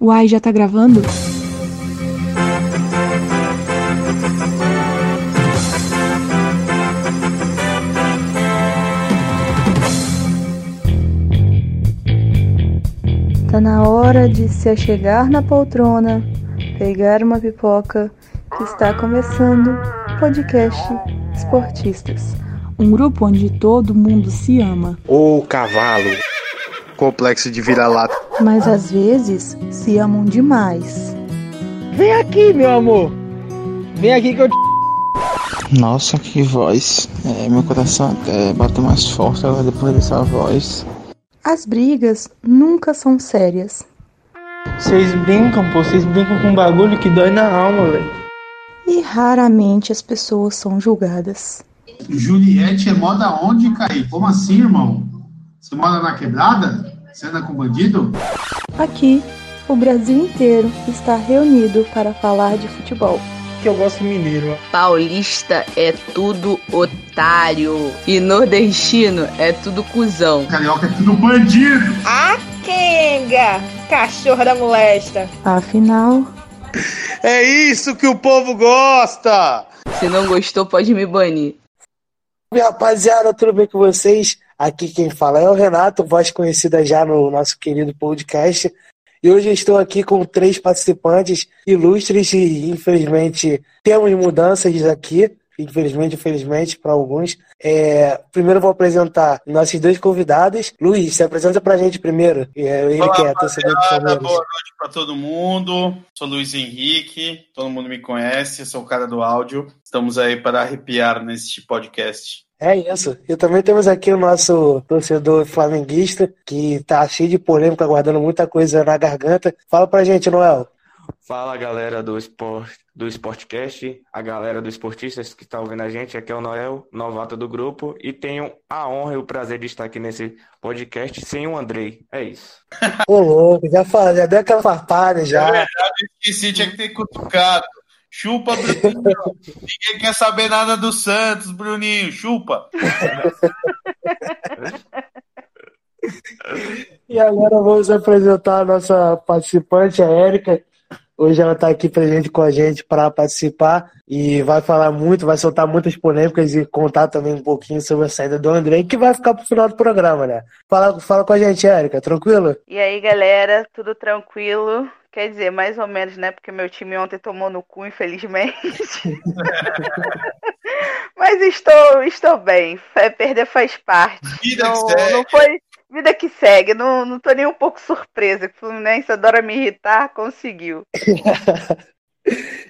Uai, já tá gravando? Tá na hora de se achegar na poltrona, pegar uma pipoca, que está começando o podcast Esportistas. Um grupo onde todo mundo se ama. Ô cavalo, complexo de vira-lata. Mas às vezes se amam demais. Vem aqui, meu amor. Vem aqui que eu te... Nossa, que voz. É, meu coração até bateu mais forte agora depois dessa voz. As brigas nunca são sérias. Vocês brincam, pô. Vocês brincam com um bagulho que dói na alma, velho. E raramente as pessoas são julgadas. Juliette é moda onde, Caí? Como assim, irmão? Você mora na quebrada? Você anda com bandido? Aqui, o Brasil inteiro está reunido para falar de futebol. Que eu gosto mineiro, ó. Paulista é tudo otário. E nordestino é tudo cuzão. Carioca é tudo bandido. A Kenga, cachorra da molesta. Afinal, É isso que o povo gosta! Se não gostou, pode me banir. Rapaziada, tudo bem com vocês? Aqui quem fala é o Renato, voz conhecida já no nosso querido podcast. E hoje eu estou aqui com três participantes ilustres e, infelizmente, temos mudanças aqui. Infelizmente, infelizmente, para alguns. É, primeiro vou apresentar nossos dois convidados. Luiz, se apresenta pra gente primeiro. É, ele Olá, que é torcedor Palmeiras. boa noite pra todo mundo. Sou Luiz Henrique, todo mundo me conhece, sou o cara do áudio. Estamos aí para arrepiar neste podcast. É isso. E também temos aqui o nosso torcedor flamenguista, que tá cheio de polêmica, guardando muita coisa na garganta. Fala pra gente, Noel. Fala galera do Sport, do Sportcast, a galera do Esportistas que está ouvindo a gente, aqui é o Noel, novato do grupo, e tenho a honra e o prazer de estar aqui nesse podcast sem o Andrei. É isso. Ô, louco, já, falei, já deu aquela farpada já. Esqueci, tinha que ter cutucado. Chupa, Bruninho. Ninguém quer saber nada do Santos, Bruninho. Chupa. E agora vamos apresentar a nossa participante, a Érica. Hoje ela está aqui presente com a gente para participar e vai falar muito, vai soltar muitas polêmicas e contar também um pouquinho sobre a saída do André, que vai ficar pro final do programa, né? Fala, fala com a gente, Érica, tranquilo? E aí, galera, tudo tranquilo? Quer dizer, mais ou menos, né? Porque meu time ontem tomou no cu, infelizmente. Mas estou, estou bem. É, Perder faz parte. Vida não, que segue. não foi vida que segue. Não, não tô nem um pouco surpresa. O Fluminense adora me irritar, conseguiu.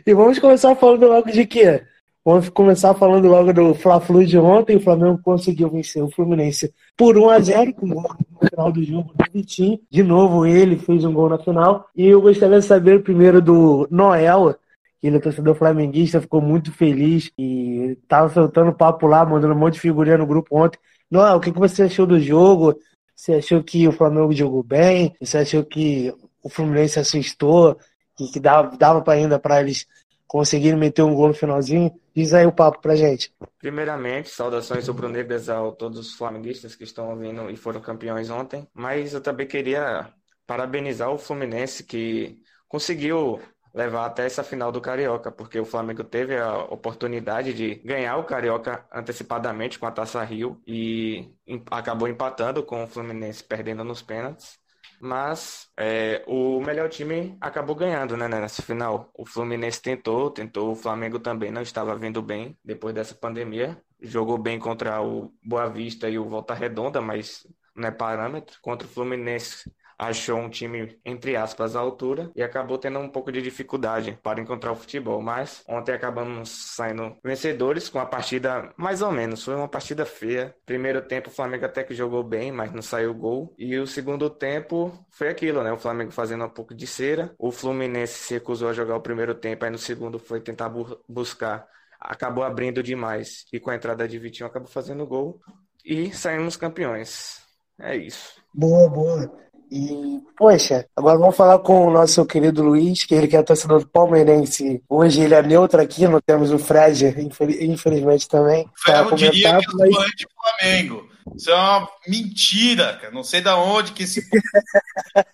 E vamos começar falando logo de quê? Vamos começar falando logo do Fla-Flu de ontem. O Flamengo conseguiu vencer o Fluminense por 1 a 0 com gol no final do jogo do Vitinho. De novo, ele fez um gol na final. E eu gostaria de saber primeiro do Noel, que ele é torcedor flamenguista, ficou muito feliz e tava soltando papo lá, mandando um monte de figurinha no grupo ontem. Noel, o que você achou do jogo? Você achou que o Flamengo jogou bem? Você achou que o Fluminense assustou? Que, que dava, dava para ainda para eles conseguirem meter um gol no finalzinho? Diz aí o papo pra gente. Primeiramente, saudações rubro-negras a todos os flamenguistas que estão ouvindo e foram campeões ontem, mas eu também queria parabenizar o Fluminense que conseguiu levar até essa final do Carioca, porque o Flamengo teve a oportunidade de ganhar o Carioca antecipadamente com a Taça Rio e acabou empatando com o Fluminense perdendo nos pênaltis. Mas é, o melhor time acabou ganhando, né, nessa final. O Fluminense tentou, tentou, o Flamengo também não estava vindo bem depois dessa pandemia. Jogou bem contra o Boa Vista e o Volta Redonda, mas não é parâmetro. Contra o Fluminense achou um time, entre aspas, à altura e acabou tendo um pouco de dificuldade para encontrar o futebol. Mas ontem acabamos saindo vencedores com a partida mais ou menos. Foi uma partida feia. Primeiro tempo o Flamengo até que jogou bem, mas não saiu gol. E o segundo tempo foi aquilo, né? O Flamengo fazendo um pouco de cera. O Fluminense se recusou a jogar o primeiro tempo, aí no segundo foi tentar bu- buscar. Acabou abrindo demais. E com a entrada de Vitinho acabou fazendo gol. E saímos campeões. É isso. Boa, boa. E, poxa, agora vamos falar com o nosso querido Luiz, que ele que é torcedor do Palmeirense. Hoje ele é neutro aqui, não temos o Fred, infel- infelizmente também. pra Eu diria que eu mas- sou anti-Flamengo. Isso é uma mentira, cara. Não sei da onde que esse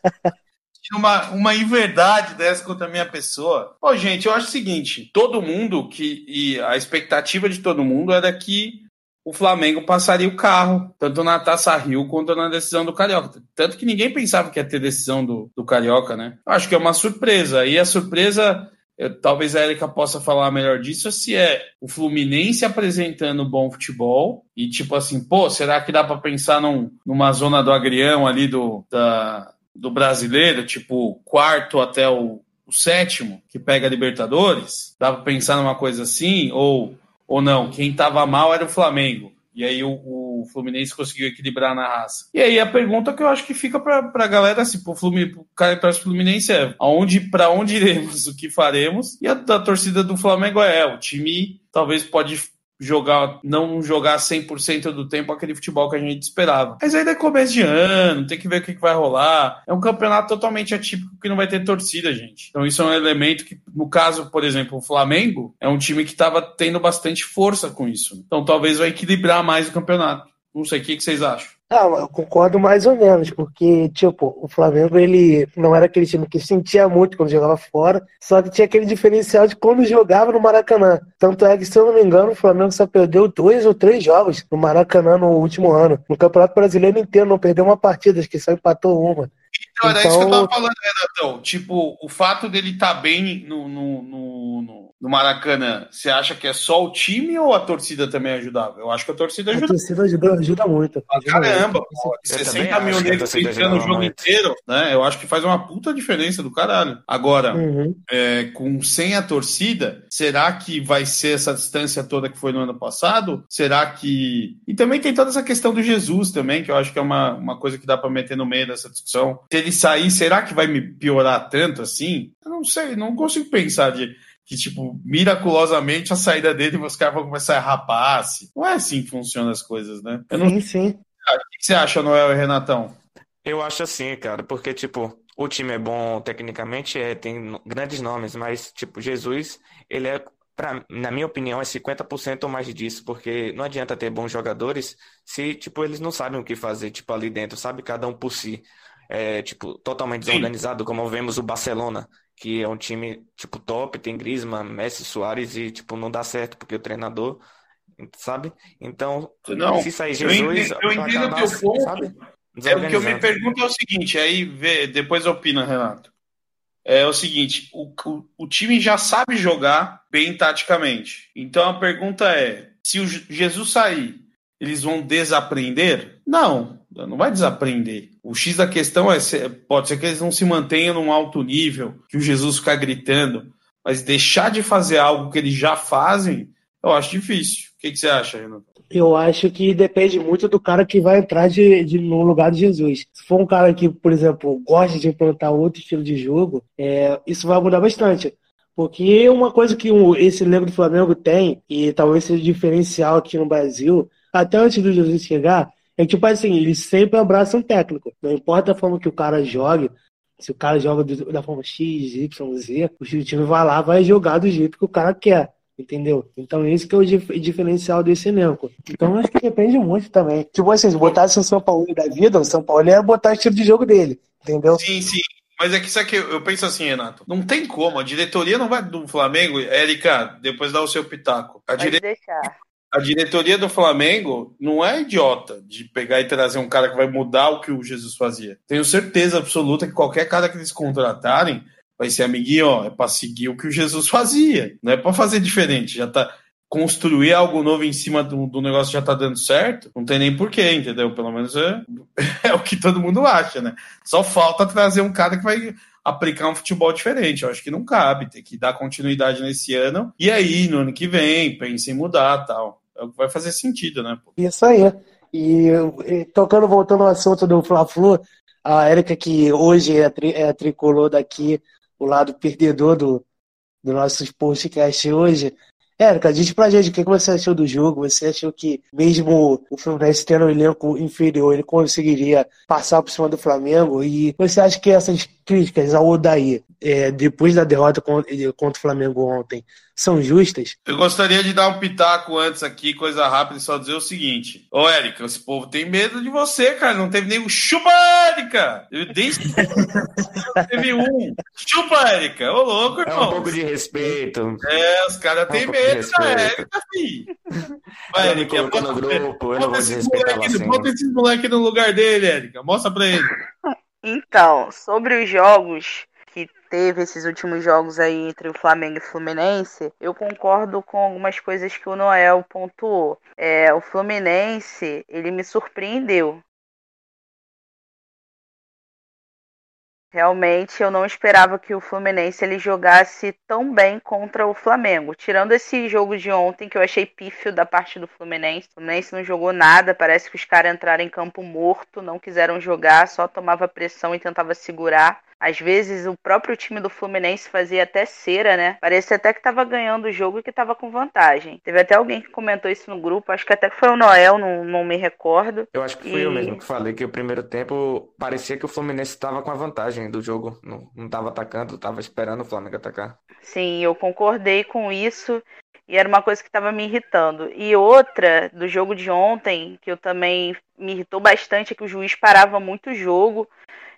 uma, uma inverdade dessa contra a minha pessoa. Ô, gente, eu acho o seguinte: todo mundo que. E a expectativa de todo mundo era que o Flamengo passaria o carro, tanto na Taça Rio quanto na decisão do Carioca. Tanto que ninguém pensava que ia ter decisão do, do Carioca, né? Acho que é uma surpresa. E a surpresa, eu, talvez a Erika possa falar melhor disso, se é o Fluminense apresentando bom futebol e tipo assim, pô, será que dá para pensar num, numa zona do agrião ali do, da, do brasileiro, tipo quarto até o, o sétimo, que pega a Libertadores? Dá para pensar numa coisa assim? Ou ou não, quem estava mal era o Flamengo. E aí o, o, Fluminense conseguiu equilibrar na raça. E aí a pergunta que eu acho que fica para a galera, assim, pro, Fluminense, para o Fluminense é aonde, para onde iremos, o que faremos? E a da torcida do Flamengo é, é, o time talvez pode jogar, não jogar 100% do tempo aquele futebol que a gente esperava. Mas ainda é começo de ano, tem que ver o que, vai rolar. É um campeonato totalmente atípico que não vai ter torcida, gente. Então isso é um elemento que, no caso, por exemplo, o Flamengo é um time que estava tendo bastante força com isso. Então talvez vai equilibrar mais o campeonato. Não sei o que, que vocês acham. Ah, eu concordo mais ou menos, porque, tipo, o Flamengo, ele não era aquele time que sentia muito quando jogava fora, só que tinha aquele diferencial de quando jogava no Maracanã. Tanto é que, se eu não me engano, o Flamengo só perdeu dois ou três jogos no Maracanã no último ano. No Campeonato Brasileiro inteiro não perdeu uma partida, acho que só empatou uma. Então, era isso que eu tava falando, Renatão. Tipo, o fato dele estar tá bem no, no, no, no, Maracanã, você acha que é só o time ou a torcida também ajudava? Eu acho que a torcida ajuda. A torcida ajuda, ajuda muito. Caramba, muito. Pô, 60 mil negros gritando o jogo muito. inteiro, né? Eu acho que faz uma puta diferença do caralho. Agora, uhum. é, com sem a torcida, será que vai ser essa distância toda que foi no ano passado? Será que. E também tem toda essa questão do Jesus também, que eu acho que é uma, uma coisa que dá para meter no meio dessa discussão. Se ele sair, será que vai me piorar tanto assim? Eu não sei, não consigo pensar de que, tipo, miraculosamente a saída dele os caras vão começar a rapar. -se. Não é assim que funcionam as coisas, né? Eu não... Sim, sim. O que você acha, Noel e Renatão? Eu acho assim, cara, porque, tipo, o time é bom tecnicamente, é, tem grandes nomes, mas, tipo, Jesus, ele é, pra, na minha opinião, é 50% ou mais disso, porque não adianta ter bons jogadores se, tipo, eles não sabem o que fazer, tipo, ali dentro, sabe? Cada um por si é, tipo, totalmente desorganizado, Sim. como vemos o Barcelona, que é um time, tipo, top, tem Griezmann, Messi, Soares, e, tipo, não dá certo, porque o treinador, sabe? Então, não, se sair Jesus... Eu entendo, eu entendo o teu ponto. Sabe? É, o que eu me pergunto é o seguinte, aí vê, depois opina, Renato. É o seguinte, o, o, o time já sabe jogar bem taticamente. Então a pergunta é, se o Jesus sair, eles vão desaprender? Não, não vai desaprender. O X da questão é, pode ser que eles não se mantenham num alto nível, que o Jesus ficar gritando, mas deixar de fazer algo que eles já fazem, eu acho difícil. O que, que você acha, Renato? Eu acho que depende muito do cara que vai entrar de, de, no lugar de Jesus. Se for um cara que, por exemplo, gosta de implantar outro estilo de jogo, é, isso vai mudar bastante. Porque uma coisa que esse elenco do Flamengo tem, e talvez seja diferencial aqui no Brasil, até antes do Jesus chegar, é tipo assim, eles sempre abraçam o técnico. Não importa a forma que o cara jogue, se o cara joga da forma X, Y, Z, o time vai lá, vai jogar do jeito que o cara quer. Entendeu? Então esse que é o diferencial desse elenco. Então acho que depende muito também. Tipo assim, se botasse o São Paulo da vida, o São Paulo ia botar o estilo de jogo dele. Entendeu? Sim, sim. Mas é que isso aqui, eu penso assim, Renato. Não tem como. A diretoria não vai do Flamengo. Érica, depois dá o seu pitaco. A dire... deixar a diretoria do Flamengo não é idiota de pegar e trazer um cara que vai mudar o que o Jesus fazia. Tenho certeza absoluta que qualquer cara que eles contratarem vai ser amiguinho, ó, é para seguir o que o Jesus fazia, não é para fazer diferente, já tá construir algo novo em cima do, do negócio já tá dando certo, não tem nem porquê, entendeu? Pelo menos é, é o que todo mundo acha, né? Só falta trazer um cara que vai aplicar um futebol diferente. Eu acho que não cabe, tem que dar continuidade nesse ano. E aí, no ano que vem, pense em mudar tal vai fazer sentido, né? Isso aí. E, e tocando, voltando ao assunto do Fla-Flu, a Érica, que hoje é, tri, é tricolor daqui, o lado perdedor do, do nosso podcast hoje, Érica, diz pra gente o que você achou do jogo. Você achou que, mesmo o Fluminense tendo um elenco inferior, ele conseguiria passar por cima do Flamengo? E você acha que essas críticas ao Odaí é, depois da derrota contra, contra o Flamengo ontem são justas? Eu gostaria de dar um pitaco antes aqui, coisa rápida, e só dizer o seguinte. Ô, Érica, esse povo tem medo de você, cara. Não teve nenhum chupa, Érica! Desde teve um. Chupa, Érica! Ô, louco, É um irmão. pouco de respeito. É, os caras É um têm medo da respeito. Érica, filho. Vai, Érica, colocou no bota, grupo, eu não bota vou esses desrespeitar moleque, assim. bota esses moleque no lugar dele, Érica. Mostra pra ele. Então, sobre os jogos teve esses últimos jogos aí entre o Flamengo e o Fluminense, eu concordo com algumas coisas que o Noel pontuou. É, o Fluminense, ele me surpreendeu. Realmente eu não esperava que o Fluminense ele jogasse tão bem contra o Flamengo. Tirando esse jogo de ontem que eu achei pífio da parte do Fluminense. O Fluminense não jogou nada, parece que os caras entraram em campo morto, não quiseram jogar, só tomava pressão e tentava segurar. Às vezes o próprio time do Fluminense fazia até cera, né? Parecia até que tava ganhando o jogo e que tava com vantagem. Teve até alguém que comentou isso no grupo, acho que até que foi o Noel, não, não me recordo. Eu acho que fui eu E- mesmo que falei que o primeiro tempo parecia que o Fluminense estava com a vantagem do jogo. Não, não tava atacando, tava esperando o Flamengo atacar. Sim, eu concordei com isso e era uma coisa que estava me irritando. E outra do jogo de ontem, que eu também me irritou bastante, é que o juiz parava muito o jogo.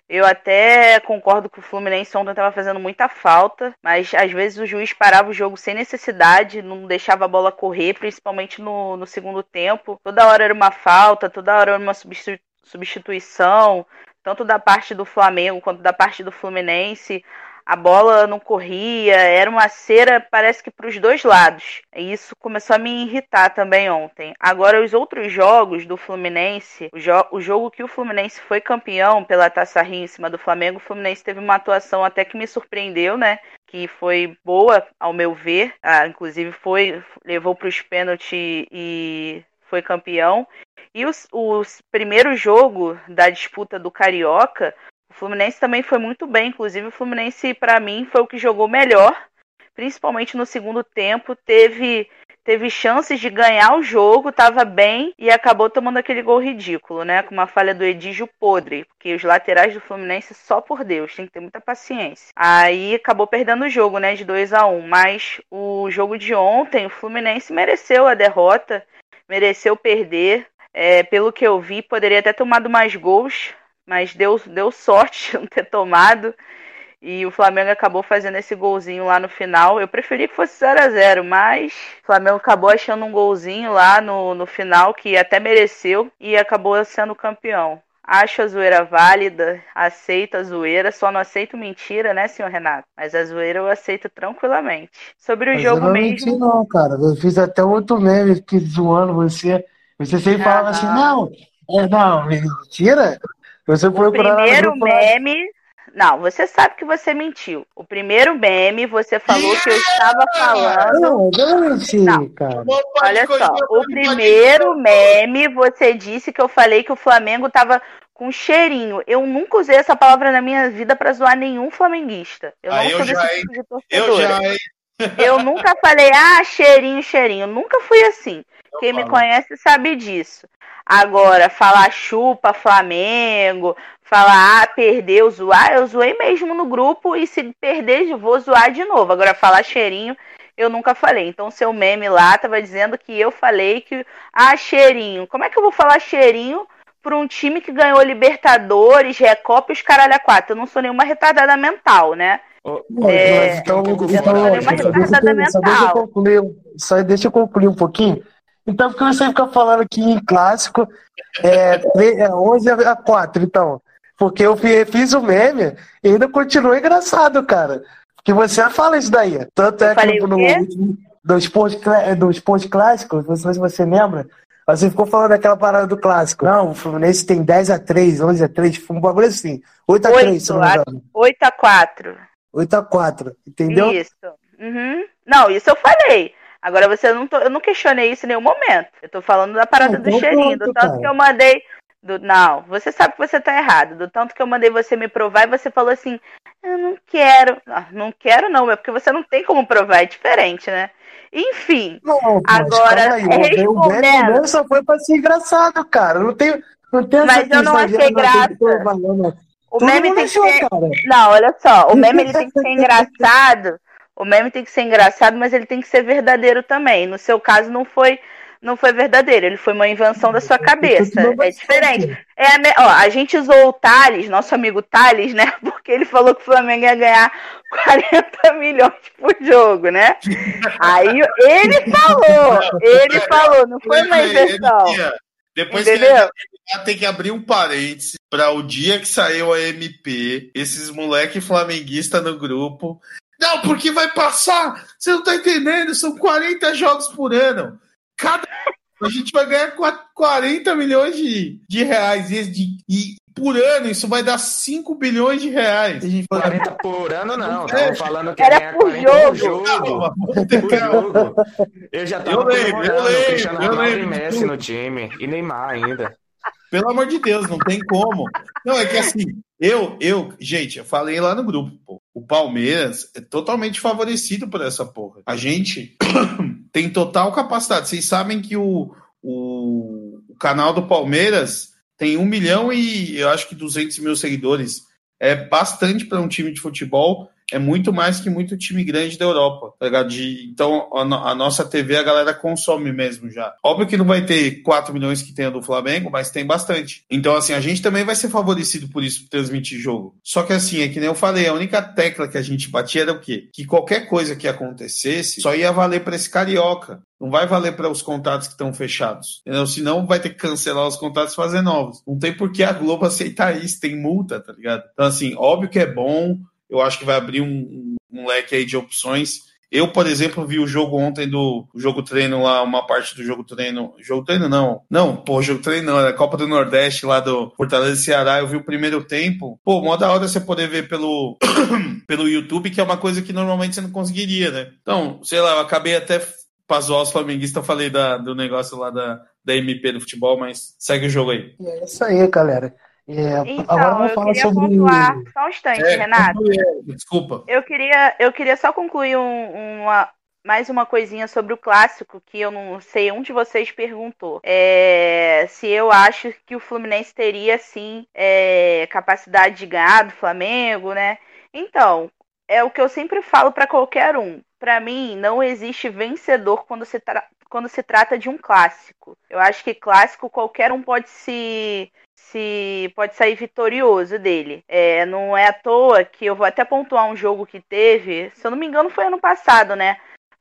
Eu até concordo que o Fluminense ontem estava fazendo muita falta, mas às vezes o juiz parava o jogo sem necessidade, não deixava a bola correr, principalmente no, no segundo tempo. Toda hora era uma falta, toda hora era uma substitu- substituição, tanto da parte do Flamengo quanto da parte do Fluminense a bola não corria, era uma cera, parece que para os dois lados. E isso começou a me irritar também ontem. Agora, os outros jogos do Fluminense, o, jo o jogo que o Fluminense foi campeão pela Taça Rio em cima do Flamengo, o Fluminense teve uma atuação até que me surpreendeu, né? Que foi boa, ao meu ver. Ah, inclusive, foi levou para os pênaltis e foi campeão. E os- o primeiro jogo da disputa do Carioca, o Fluminense também foi muito bem, inclusive o Fluminense para mim foi o que jogou melhor, principalmente no segundo tempo, teve teve chances de ganhar o jogo, estava bem e acabou tomando aquele gol ridículo, né, com uma falha do Edígio podre, porque os laterais do Fluminense só por Deus, tem que ter muita paciência. Aí acabou perdendo o jogo, né, de 2 a 1, mas o jogo de ontem, o Fluminense mereceu a derrota, mereceu perder. É, pelo que eu vi, poderia ter tomado mais gols, mas deu, deu sorte de não ter tomado. E o Flamengo acabou fazendo esse golzinho lá no final. Eu preferi que fosse 0 a 0 mas o Flamengo acabou achando um golzinho lá no, no final que até mereceu e acabou sendo campeão. Acho a zoeira válida, aceito a zoeira, só não aceito mentira, né, senhor Renato? Mas a zoeira eu aceito tranquilamente. Sobre o Mas eu jogo não mesmo. menti, não, cara. Eu fiz até outro meme que zoando você. Você sempre falava assim, não, é, não, mentira. Você O lá no primeiro meme. Não, você sabe que você mentiu. O primeiro meme, você falou que eu estava falando. Não, eu não menti, cara. Olha só, o primeiro meme, você disse que eu falei que o Flamengo tava com cheirinho. Eu nunca usei essa palavra na minha vida pra zoar nenhum flamenguista. Eu não eu sou já, desse tipo de Eu torcedora. já, hein? Eu nunca falei, ah, cheirinho, cheirinho. Eu nunca fui assim. Quem me falo. conhece sabe disso. Agora, falar chupa Flamengo, falar, ah, perdeu, zoar, eu zoei mesmo no grupo e se perder, eu vou zoar de novo. Agora, falar cheirinho, eu nunca falei. Então, seu meme lá tava dizendo que eu falei que, ah, cheirinho. Como é que eu vou falar cheirinho pra um time que ganhou Libertadores, Recopa e os caralho a quatro? Eu não sou nenhuma retardada mental, né? É, mas então, então, deixa, eu- deixa concluir, só deixa eu concluir um pouquinho. Então, porque você fica falando que em clássico é, tre- é 11 a 4, então. Porque eu fi- fiz o meme e ainda continua engraçado, cara. Porque você fala isso daí. Tanto é que no, último- do esporte, clá- do esporte clássico, não sei se você lembra, você ficou falando daquela parada do clássico. Não, o Fluminense tem 10 a 3, 11 a 3, foi um bagulho assim. 8 a 3, se não me engano. 8 a 4. 8 a 4, entendeu? Isso. Uhum. Não, isso eu falei. Agora você não tô, eu não questionei isso em nenhum momento. Eu tô falando da parada Ah, do cheirinho, pronto, do tanto cara. que eu mandei. Do, não, você sabe que você tá errado. Do tanto que eu mandei você me provar e você falou assim: eu não quero. Não, não quero, não, é porque você não tem como provar, é diferente, né? Enfim, Não, agora, aí, respondendo. mesmo só foi pra ser engraçado, cara. Não tem, não tem Mas eu não achei ah, não, graça. provar, não, não. O Todo meme tem que ser. cara. Não, olha só, o meme ele tem que ser engraçado. O meme tem que ser engraçado, mas ele tem que ser verdadeiro também. No seu caso, não foi, não foi verdadeiro. Ele foi uma invenção da sua cabeça. É diferente. É a, me- ó, a gente usou o Thales, nosso amigo Thales, né? Porque ele falou que o Flamengo ia ganhar 40 milhões por jogo, né? Aí ele falou, ele falou, não foi uma invenção. Depois Entendeu? que ele ter que abrir um parênteses para o dia que saiu a MP, esses moleque flamenguista no grupo. Não, porque vai passar. Você não tá entendendo? São 40 jogos por ano. Cada. A gente vai ganhar qua- 40 milhões de, de reais. E, de- e por ano isso vai dar 5 bilhões de reais. A gente fala, 40 por ano não, É. tava falando que Era por 40 por jogo. jogo. Por jogo. Eu já tava Eu lembro, eu lembro, eu lembro Messi no time. E Neymar ainda. Pelo amor de Deus, não tem como. Não, é que assim, eu, eu, gente, eu falei lá no grupo, pô. O Palmeiras é totalmente favorecido por essa porra. A gente tem total capacidade. Vocês sabem que o, o, o canal do Palmeiras tem um milhão e eu acho que 200 mil seguidores. É bastante para um time de futebol. É muito mais que muito time grande da Europa. Tá ligado? De- então, a, a nossa TV a galera consome mesmo já. Óbvio que não vai ter 4 milhões que tem a do Flamengo, mas tem bastante. Então, assim, a gente também vai ser favorecido por isso, por transmitir jogo. Só que, assim, é que nem eu falei, a única tecla que a gente batia era o quê? Que qualquer coisa que acontecesse só ia valer para esse carioca. Não vai valer para os contatos que estão fechados. Entendeu? Senão vai ter que cancelar os contatos e fazer novos. Não tem por que a Globo aceitar isso, tem multa, tá ligado? Então, assim, óbvio que é bom. Eu acho que vai abrir um, um- leque aí de opções. Eu, por exemplo, vi o jogo ontem do jogo treino lá, uma parte do jogo treino. Jogo treino não. Não, pô, jogo treino não, era a Copa do Nordeste lá do Fortaleza e Ceará. Eu vi o primeiro tempo. Pô, mó da hora você poder ver pelo, pelo YouTube, que é uma coisa que normalmente você não conseguiria, né? Então, sei lá, eu acabei até os flamenguistas, eu falei da, do negócio lá da, da MP do futebol, mas segue o jogo aí. É isso aí, galera. É, Então, agora vamos eu falar queria sobre. pontuar. Só um instante, É, Renato. Desculpa. Eu queria, eu queria só concluir um- uma, mais uma coisinha sobre o clássico, que eu não sei, um de vocês perguntou. É, se eu acho que o Fluminense teria, sim, é, capacidade de ganhar do Flamengo, né? Então, é o que eu sempre falo para qualquer um. Para mim, não existe vencedor quando se, tra- quando se trata de um clássico. Eu acho que clássico qualquer um pode se se pode sair vitorioso dele. É, não é à toa que eu vou até pontuar um jogo que teve, se eu não me engano foi ano passado, né?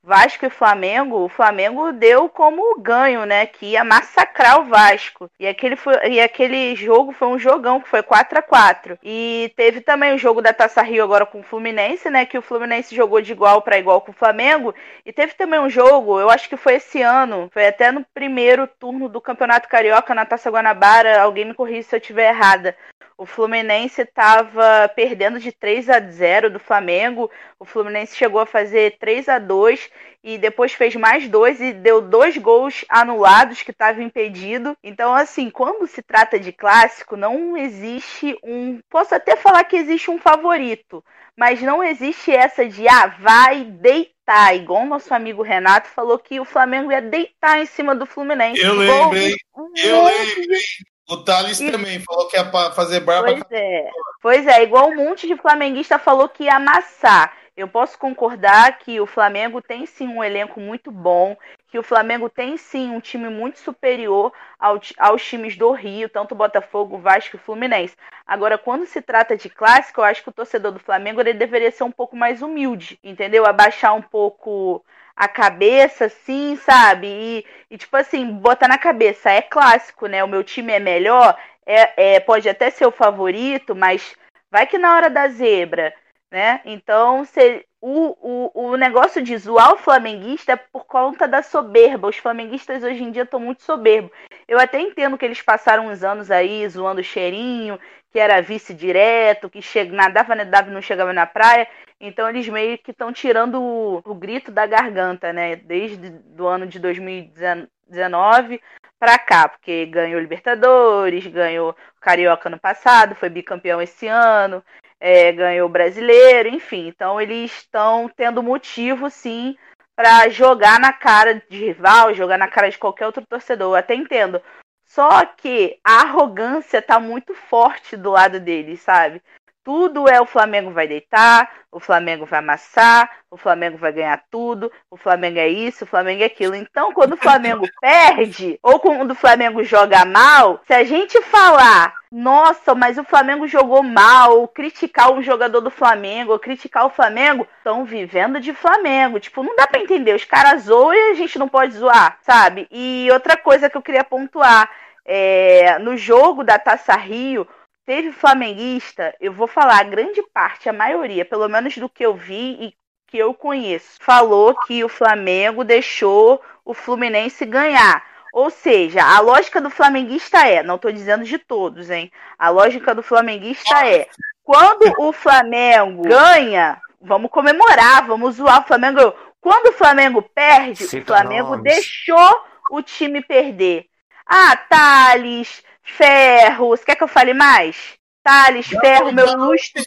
Vasco e Flamengo, o Flamengo deu como ganho, né? Que ia massacrar o Vasco. E aquele, foi, e aquele jogo foi um jogão, que foi 4 a 4 E teve também o jogo da Taça Rio agora com o Fluminense, né? Que o Fluminense jogou de igual para igual com o Flamengo. E teve também um jogo, eu acho que foi esse ano, foi até no primeiro turno do Campeonato Carioca na Taça Guanabara. Alguém me corrija se eu estiver errada. O Fluminense estava perdendo de 3 a 0 do Flamengo. O Fluminense chegou a fazer 3 a 2 e depois fez mais dois e deu dois gols anulados que estavam impedido. Então, assim, quando se trata de clássico, não existe um. Posso até falar que existe um favorito, mas não existe essa de ah, vai deitar, igual o nosso amigo Renato falou que o Flamengo ia deitar em cima do Fluminense. Eu Igual lembrei, eu lembrei. O Thales também falou que ia pa- fazer barba. Pois é. Pois é, igual um monte de flamenguista falou que ia amassar. Eu posso concordar que o Flamengo tem sim um elenco muito bom, que o Flamengo tem sim um time muito superior ao aos times do Rio, tanto Botafogo, Vasco e Fluminense. Agora, quando se trata de clássico, eu acho que o torcedor do Flamengo ele deveria ser um pouco mais humilde, entendeu? Abaixar um pouco a cabeça, assim, sabe? E, e, tipo assim, botar na cabeça, é clássico, né? O meu time é melhor, é, é, pode até ser o favorito, mas vai que na hora da zebra, né? Então, se, o, o, o negócio de zoar o flamenguista é por conta da soberba. Os flamenguistas hoje em dia estão muito soberbos. Eu até entendo que eles passaram uns anos aí zoando o cheirinho, que era vice direto, que che... nadava, nadava não chegava na praia. Então eles meio que estão tirando o, o grito da garganta, né? Desde do ano de 2019 para cá, porque ganhou Libertadores, ganhou Carioca no passado, foi bicampeão esse ano, é, ganhou Brasileiro, enfim. Então eles estão tendo motivo, sim, para jogar na cara de rival, jogar na cara de qualquer outro torcedor. Eu até entendo. Só que a arrogância tá muito forte do lado deles, sabe? Tudo é o Flamengo vai deitar, o Flamengo vai amassar, o Flamengo vai ganhar tudo, o Flamengo é isso, o Flamengo é aquilo. Então, quando o Flamengo perde, ou quando o Flamengo joga mal, se a gente falar, nossa, mas o Flamengo jogou mal, ou criticar um jogador do Flamengo, ou criticar o Flamengo, estão vivendo de Flamengo. Tipo, não dá pra entender. Os caras zoam e a gente não pode zoar, sabe? E outra coisa que eu queria pontuar. É, no jogo da Taça Rio, teve flamenguista, eu vou falar, a grande parte, a maioria, pelo menos do que eu vi e que eu conheço, falou que o Flamengo deixou o Fluminense ganhar. Ou seja, a lógica do flamenguista é, não estou dizendo de todos, hein? A lógica do flamenguista é, quando o Flamengo ganha, vamos comemorar, vamos zoar o Flamengo. Quando o Flamengo perde, Cita o Flamengo nomes. deixou o time perder. Ah, Thales, Ferros, quer que eu fale mais? Thales, não, Ferro, meu ilustre.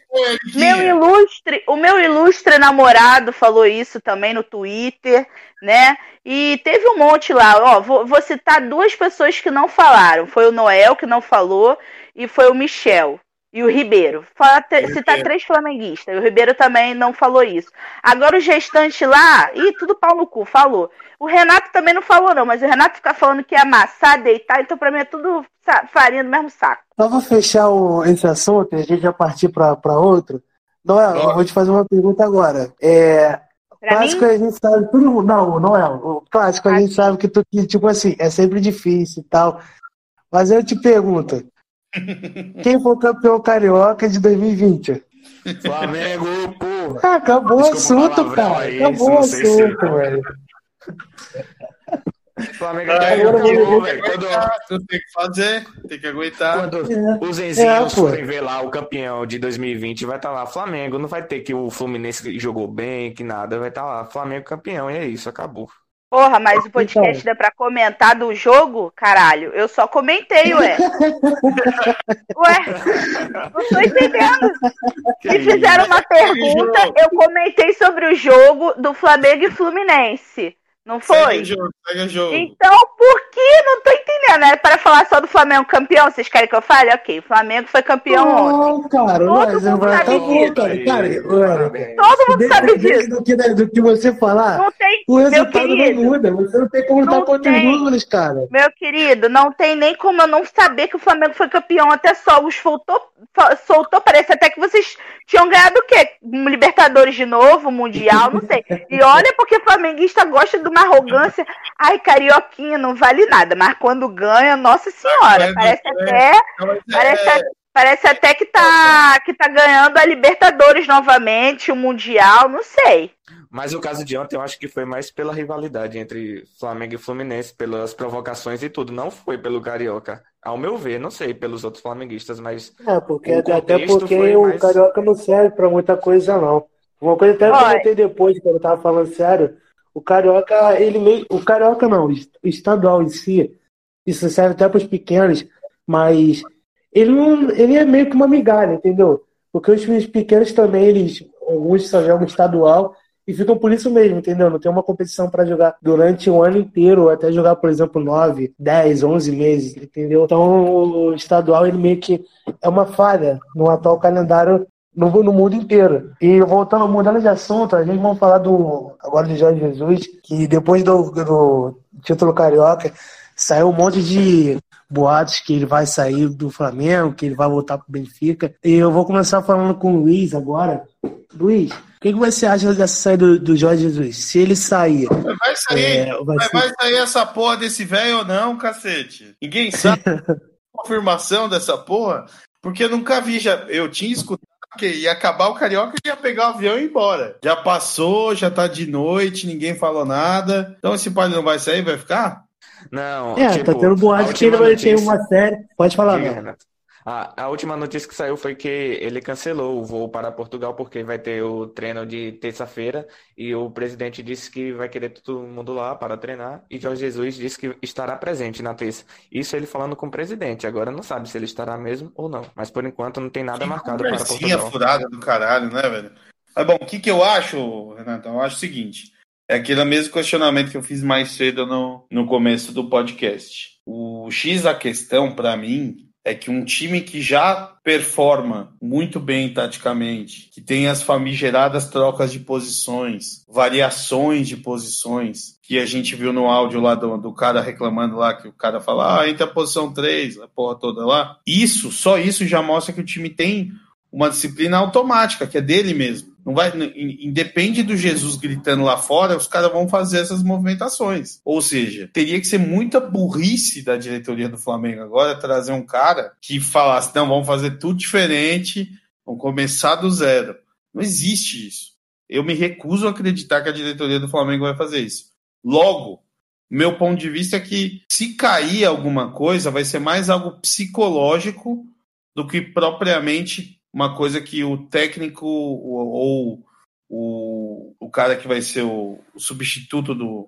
Meu ilustre, o meu ilustre namorado falou isso também no Twitter, né? E teve um monte lá, ó, vou, vou citar duas pessoas que não falaram. Foi o Noel que não falou e foi o Michel. E o Ribeiro. Fala, citar três flamenguistas. E o Ribeiro também não falou isso. Agora o gestante lá, ih, tudo pau no cu, falou. O Renato também não falou, não, mas o Renato fica falando que ia amassar, deitar, então pra mim é tudo farinha do mesmo saco. Só pra fechar o, esse assunto, a gente já partir pra, pra outro. Noel, eu vou te fazer uma pergunta agora. É, clássico mim? a gente sabe, tudo. Não, Noel, o clássico a gente sabe que, tu, que, tipo assim, é sempre difícil e tal. Mas eu te pergunto, quem foi campeão carioca de 2020? Flamengo, pô. Ah, acabou o assunto, cara. Aí, acabou o assunto, se... velho. Flamengo é campeão, velho. Quando... Tem que fazer, tem que aguentar. Quando é. os Enzinhos é, forem ver lá o campeão de 2020, vai estar tá lá Flamengo. Não vai ter que o Fluminense jogou bem, que nada. Vai estar tá lá Flamengo campeão. E é isso, acabou. Porra, mas o podcast então. dá pra comentar do jogo? Caralho, eu só comentei, ué. ué, não tô entendendo. Me fizeram uma pergunta, eu comentei sobre o jogo do Flamengo e Fluminense. Não foi? Segue o jogo, segue o jogo. Então, por que? Não tô entendendo. É para falar só do Flamengo campeão? Vocês querem que eu fale? Ok, o Flamengo foi campeão não, ontem. cara, Todo mas mundo sabe tá disso. Cara, cara, Todo mundo sabe disso. Do que, do que você falar, não tem, o resultado não muda. Você não tem como lutar contra os números, cara. Meu querido, não tem nem como eu não saber que o Flamengo foi campeão. Até só os soltou, soltou parece até que vocês tinham ganhado o quê? Libertadores de novo, Mundial, não sei. E olha porque o flamenguista gosta de uma arrogância. Ai, carioquinha, não vale nada. Mas quando ganha, nossa senhora, parece até. Parece, parece até que tá, que tá ganhando a Libertadores novamente, o Mundial, não sei. Mas o caso de ontem eu acho que foi mais pela rivalidade entre Flamengo e Fluminense, pelas provocações e tudo. Não foi pelo Carioca. Ao meu ver, não sei pelos outros flamenguistas, mas. É, porque até porque o mais... Carioca não serve pra muita coisa, não. Uma coisa até que eu comentei depois, quando eu tava falando sério, o Carioca, ele meio. O Carioca não, o estadual em si, isso serve até para os pequenos, mas ele não. Ele é meio que uma migalha, entendeu? Porque os times pequenos também, eles. Alguns só jogam estadual e ficam por isso mesmo, entendeu? Não tem uma competição para jogar durante um ano inteiro, ou até jogar, por exemplo, 9, 10, 11 meses, entendeu? Então, o estadual, ele meio que é uma falha no atual calendário no, no mundo inteiro. E voltando, mudando de assunto, a gente vai falar do agora de Jorge Jesus, que depois do, do título carioca saiu um monte de boatos que ele vai sair do Flamengo, que ele vai voltar para o Benfica. E eu vou começar falando com o Luiz agora. Luiz, o que, que você acha dessa saída do, do Jorge Jesus? Se ele sair. Vai sair, é, vai, ser... vai, sair essa porra desse velho ou não, cacete? Ninguém sabe a confirmação dessa porra, porque eu nunca vi. Já, eu tinha escutado que ia acabar o Carioca e ia pegar o avião e ir embora. Já passou, já tá de noite, ninguém falou nada. Então esse pai não vai sair, vai ficar? Não. É, tá tipo, tá tendo boato que ele vai ter uma série. Pode falar, Diga, a, a última notícia que saiu foi que ele cancelou o voo para Portugal porque vai ter o treino de terça-feira e o presidente disse que vai querer todo mundo lá para treinar e Jorge Jesus disse que estará presente na terça. Isso ele falando com o presidente. Agora não sabe se ele estará mesmo ou não. Mas por enquanto não tem nada que marcado para Portugal. furada do caralho, né, velho? Mas bom, o que, que eu acho, Renato? Eu acho o seguinte. É aquele mesmo questionamento que eu fiz mais cedo no, no começo do podcast. O X da questão, para mim, é que um time que já performa muito bem taticamente, que tem as famigeradas trocas de posições, variações de posições, que a gente viu no áudio lá do, do cara reclamando lá, que o cara fala, ah, entra a posição 3, a porra toda lá. Isso, só isso já mostra que o time tem uma disciplina automática, que é dele mesmo. Não vai, independe do Jesus gritando lá fora, os caras vão fazer essas movimentações. Ou seja, teria que ser muita burrice da diretoria do Flamengo agora trazer um cara que falasse: não, vamos fazer tudo diferente, vamos começar do zero. Não existe isso. Eu me recuso a acreditar que a diretoria do Flamengo vai fazer isso. Logo, meu ponto de vista é que se cair alguma coisa, vai ser mais algo psicológico do que propriamente uma coisa que o técnico ou, o, o cara que vai ser o, o substituto do,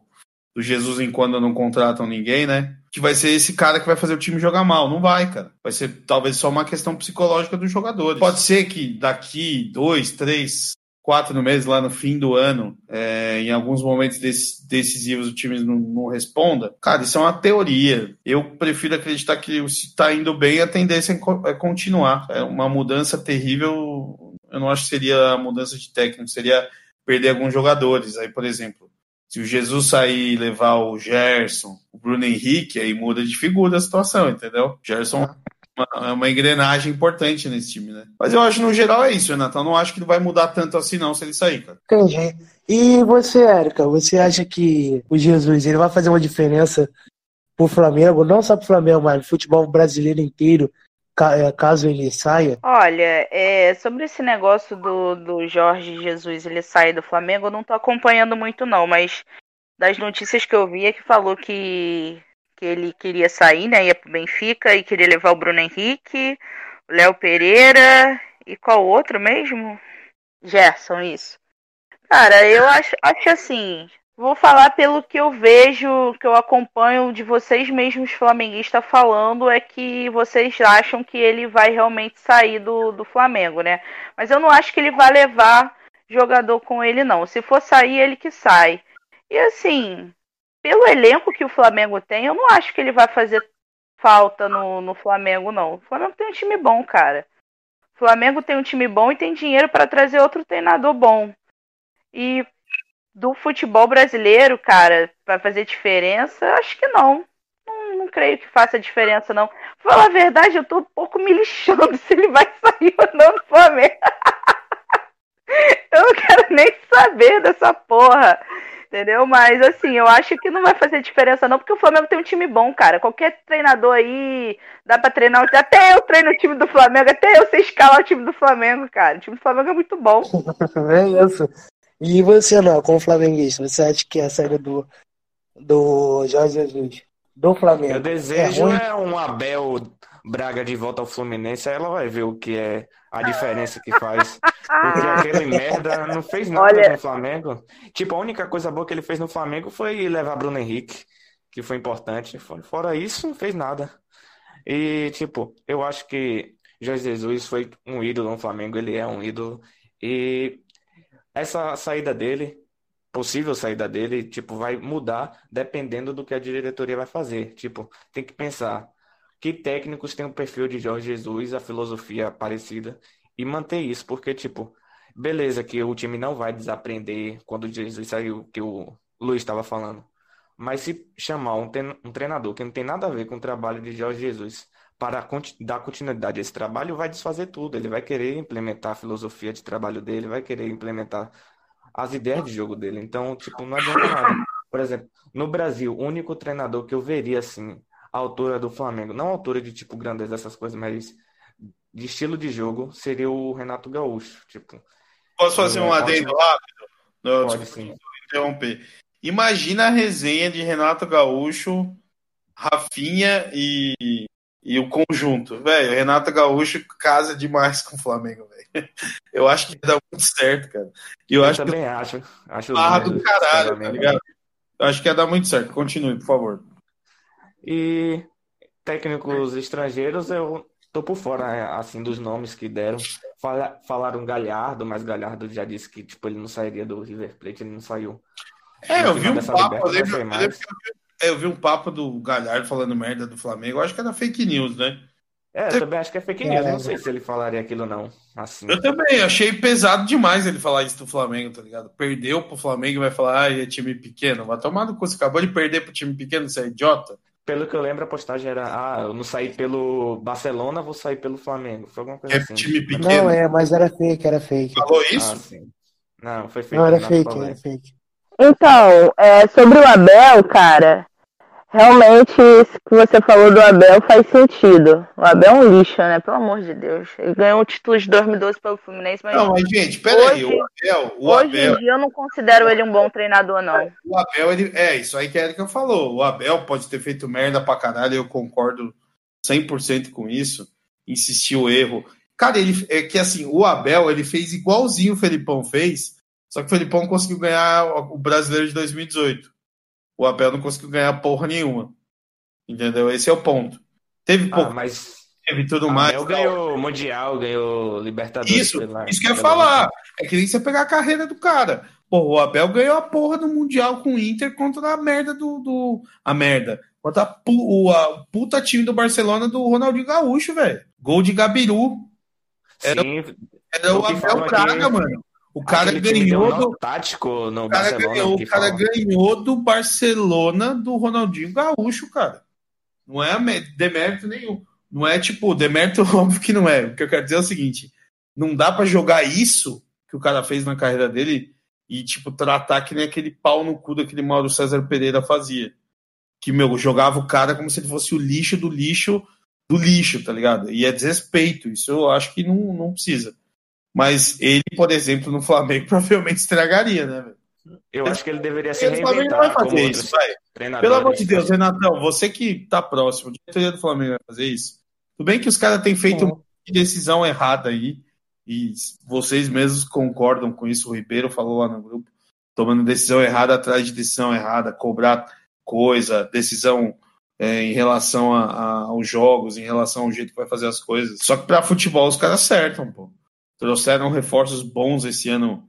do Jesus enquanto não contratam ninguém, né? Que vai ser esse cara que vai fazer o time jogar mal. Não vai, cara. Vai ser talvez só uma questão psicológica dos jogadores. Pode ser que daqui dois, três, quatro meses, lá no fim do ano, é, em alguns momentos decisivos o time não, não, responda, cara, isso é uma teoria. Eu prefiro acreditar que se está indo bem, a tendência é, é continuar. É uma mudança terrível. Eu não acho que seria a mudança de técnico, seria perder alguns jogadores. Aí, por exemplo, se o Jesus sair e levar o Gerson, o Bruno Henrique, aí muda de figura a situação, entendeu? Gerson uma, uma engrenagem importante nesse time, né? Mas eu acho no geral é isso, Renato. Eu não acho que vai mudar tanto assim, não, se ele sair, cara. Entendi. E você, Érica, você acha que o Jesus ele vai fazer uma diferença pro Flamengo, não só pro Flamengo, mas pro futebol brasileiro inteiro, é, caso ele saia? Olha, é, sobre esse negócio do, do Jorge Jesus ele sair do Flamengo, eu não tô acompanhando muito não, mas das notícias que eu vi é que falou que que ele queria sair, né? Ia pro Benfica e queria levar o Bruno Henrique, o Léo Pereira e qual outro mesmo? Gerson, isso. Cara, eu acho, acho assim. Vou falar pelo que eu vejo, que eu acompanho de vocês mesmos flamenguistas falando, é que vocês acham que ele vai realmente sair do, do Flamengo, né? Mas eu não acho que ele vai levar jogador com ele, não. Se for sair, ele que sai. E assim, pelo elenco que o Flamengo tem, eu não acho que ele vai fazer falta no, no Flamengo, não. O Flamengo tem um time bom, cara. O Flamengo tem um time bom e tem dinheiro para trazer outro treinador bom. E do futebol brasileiro, cara, vai fazer diferença? Acho que não. não. Não creio que faça diferença, não. Pra falar a verdade, eu tô um pouco me lixando se ele vai sair ou não do Flamengo. eu não quero nem saber dessa porra. Entendeu? Mas assim, eu acho que não vai fazer diferença não, porque o Flamengo tem um time bom, cara. Qualquer treinador aí dá pra treinar. Até eu treino o time do Flamengo, até eu sei escalar o time do Flamengo, cara. O time do Flamengo é muito bom. é isso. E você não, como flamenguista, você acha que a saída do, do Jorge Jesus do Flamengo? Eu desejo é, é um Abel Braga de volta ao Fluminense, aí ela vai ver o que é a diferença que faz. Porque aquele merda não fez nada Olha... no Flamengo. Tipo, a única coisa boa que ele fez no Flamengo foi levar Bruno Henrique, que foi importante. Fora isso, não fez nada. E, tipo, eu acho que Jorge Jesus foi um ídolo no Flamengo, ele é um ídolo. E essa saída dele, possível saída dele, tipo, vai mudar dependendo do que a diretoria vai fazer. Tipo, tem que pensar que técnicos têm o perfil de Jorge Jesus, a filosofia parecida, e manter isso, porque, tipo, beleza que o time não vai desaprender quando o Jesus saiu, que o Luiz estava falando. Mas se chamar um, treinador que não tem nada a ver com o trabalho de Jorge Jesus para dar continuidade a esse trabalho, vai desfazer tudo. Ele vai querer implementar a filosofia de trabalho dele, vai querer implementar as ideias de jogo dele. Então, tipo, não adianta nada. Por exemplo, no Brasil, o único treinador que eu veria assim, a altura do Flamengo. Não a altura de tipo grandeza dessas coisas, mas de estilo de jogo seria o Renato Gaúcho. Tipo, Posso fazer um adendo rápido? Não, pode sim. interromper. Imagina a resenha de Renato Gaúcho, Rafinha e, e o conjunto. Velho, Renato Gaúcho casa demais com o Flamengo, velho. Eu acho que dá muito certo, cara. Eu, eu acho também que... acho. Acho barra do caralho, tá ligado? Eu acho que ia dar muito certo. Continue, por favor. E técnicos estrangeiros, eu tô por fora, assim, dos nomes que deram. Fala, falaram Galhardo, mas Galhardo já disse que, tipo, ele não sairia do River Plate, ele não saiu. É, eu vi um papo, eu lembro, eu, lembro que eu vi- é, eu vi um papo do Galhardo falando merda do Flamengo. Eu acho que era fake news, né? É, eu também acho que é fake news. Não sei se ele falaria aquilo não. Assim. Eu também, achei pesado demais ele falar isso do Flamengo, tá ligado? Perdeu pro Flamengo e vai falar, ah, é time pequeno. Vai tomar no cu, você acabou de perder pro time pequeno, você é idiota? Pelo que eu lembro, a postagem era: ah, eu não saí pelo Barcelona, vou sair pelo Flamengo. Foi alguma coisa É assim. time pequeno. Não, é, mas era fake, era fake. Falou Ah, isso? sim. Não, foi fake. Não, era não fake, era fake. Então, é, sobre o Abel, cara, realmente isso que você falou do Abel faz sentido. O Abel é um lixo, né? Pelo amor de Deus. Ele ganhou o título de 2012 pelo Fluminense, mas Não, mas gente, peraí, o Abel, o hoje Abel, em dia eu não considero ele um bom treinador, não. o Abel, ele, é isso aí que a Erika falou. O Abel pode ter feito merda pra caralho, eu concordo 100% com isso. Insistiu o erro. Cara, ele é que assim, o Abel, ele fez igualzinho o Felipão fez, só que o Felipão conseguiu ganhar o brasileiro de 2018. O Abel não conseguiu ganhar porra nenhuma. Entendeu? Esse é o ponto. Teve Ah, pouco, mas teve tudo mais. Abel tal. ganhou Mundial, ganhou Libertadores. Isso, pela- isso que eu ia falar. É que nem você pegar a carreira do cara. Pô, o Abel ganhou a porra do Mundial com o Inter contra a merda do. do a merda. Contra a, o a puta time do Barcelona do Ronaldinho Gaúcho, velho. Gol de Gabiru. Era, Sim, era o o Abel Braga, aqui- mano. O cara aquele ganhou do. tático no O cara, Barcelona. ganhou, o cara ganhou do Barcelona do Ronaldinho Gaúcho, cara. Não é demérito nenhum. Não é tipo, demérito óbvio que não é. O que eu quero dizer é o seguinte: não dá pra jogar isso que o cara fez na carreira dele e, tipo, tratar que nem aquele pau no cu daquele Mauro César Pereira fazia. Que, meu, jogava o cara como se ele fosse o lixo do lixo do lixo, tá ligado? E é desrespeito. Isso eu acho que não, não precisa. Mas ele, por exemplo, no Flamengo, provavelmente estragaria, né, velho? Eu acho que ele deveria se O Flamengo não vai fazer isso, vai. Pelo amor de Deus, Renatão, você que tá próximo, a diretoria do Flamengo vai fazer isso. Tudo bem que os caras têm feito uma decisão errada aí, e vocês mesmos concordam com isso, o Ribeiro falou lá no grupo, tomando decisão errada atrás de decisão errada, cobrar coisa, decisão é, em relação a- a- aos jogos, em relação ao jeito que vai fazer as coisas. Só que pra futebol os caras acertam, pô. Trouxeram reforços bons esse ano.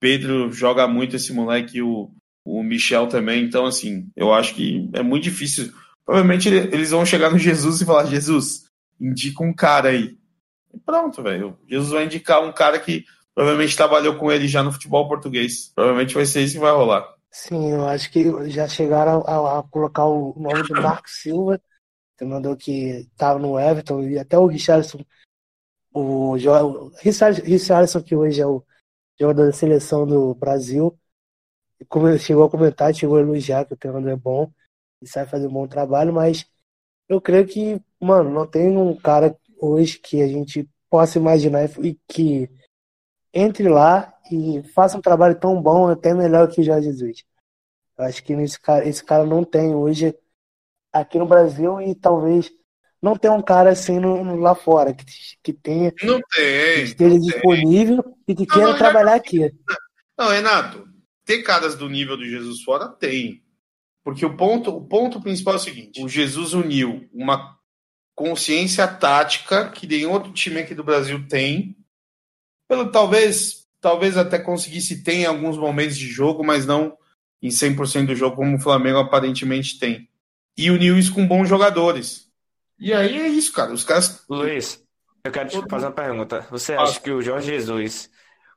Pedro joga muito esse moleque, o, o Michel também. Então, assim, eu acho que é muito difícil. Provavelmente ele- eles vão chegar no Jesus e falar: Jesus, indica um cara aí. E pronto, velho. Jesus vai indicar um cara que provavelmente trabalhou com ele já no futebol português. Provavelmente vai ser isso que vai rolar. Sim, eu acho que já chegaram a, a colocar o nome do Marco Silva, treinador que estava no Everton, e até o Richarlison, o, o Richar- Richarlison, que hoje é o jogador da seleção do Brasil, como chegou a comentar, chegou a elogiar que o treinador é bom e sabe fazer um bom trabalho, mas eu creio que, mano, não tem um cara hoje que a gente possa imaginar e que entre lá e faça um trabalho tão bom, até melhor que o Jorge Jesus. Eu acho que esse cara, esse cara não tem hoje aqui no Brasil e talvez não tenha um cara assim no, no- lá fora, que, que tenha, Não que tem. esteja não tem. disponível e que queira não, trabalhar aqui. Não, Renato, ter caras do nível do Jesus fora tem. Porque o ponto, o ponto principal é o seguinte: o Jesus uniu uma consciência tática que nenhum outro time aqui do Brasil tem. Pelo, talvez, talvez até conseguisse ter em alguns momentos de jogo, mas não em 100% do jogo, como o Flamengo aparentemente tem. E uniu isso com bons jogadores. E aí é isso, cara. Os caras. Luiz, eu quero te fazer uma pergunta. Você acha que o Jorge Jesus,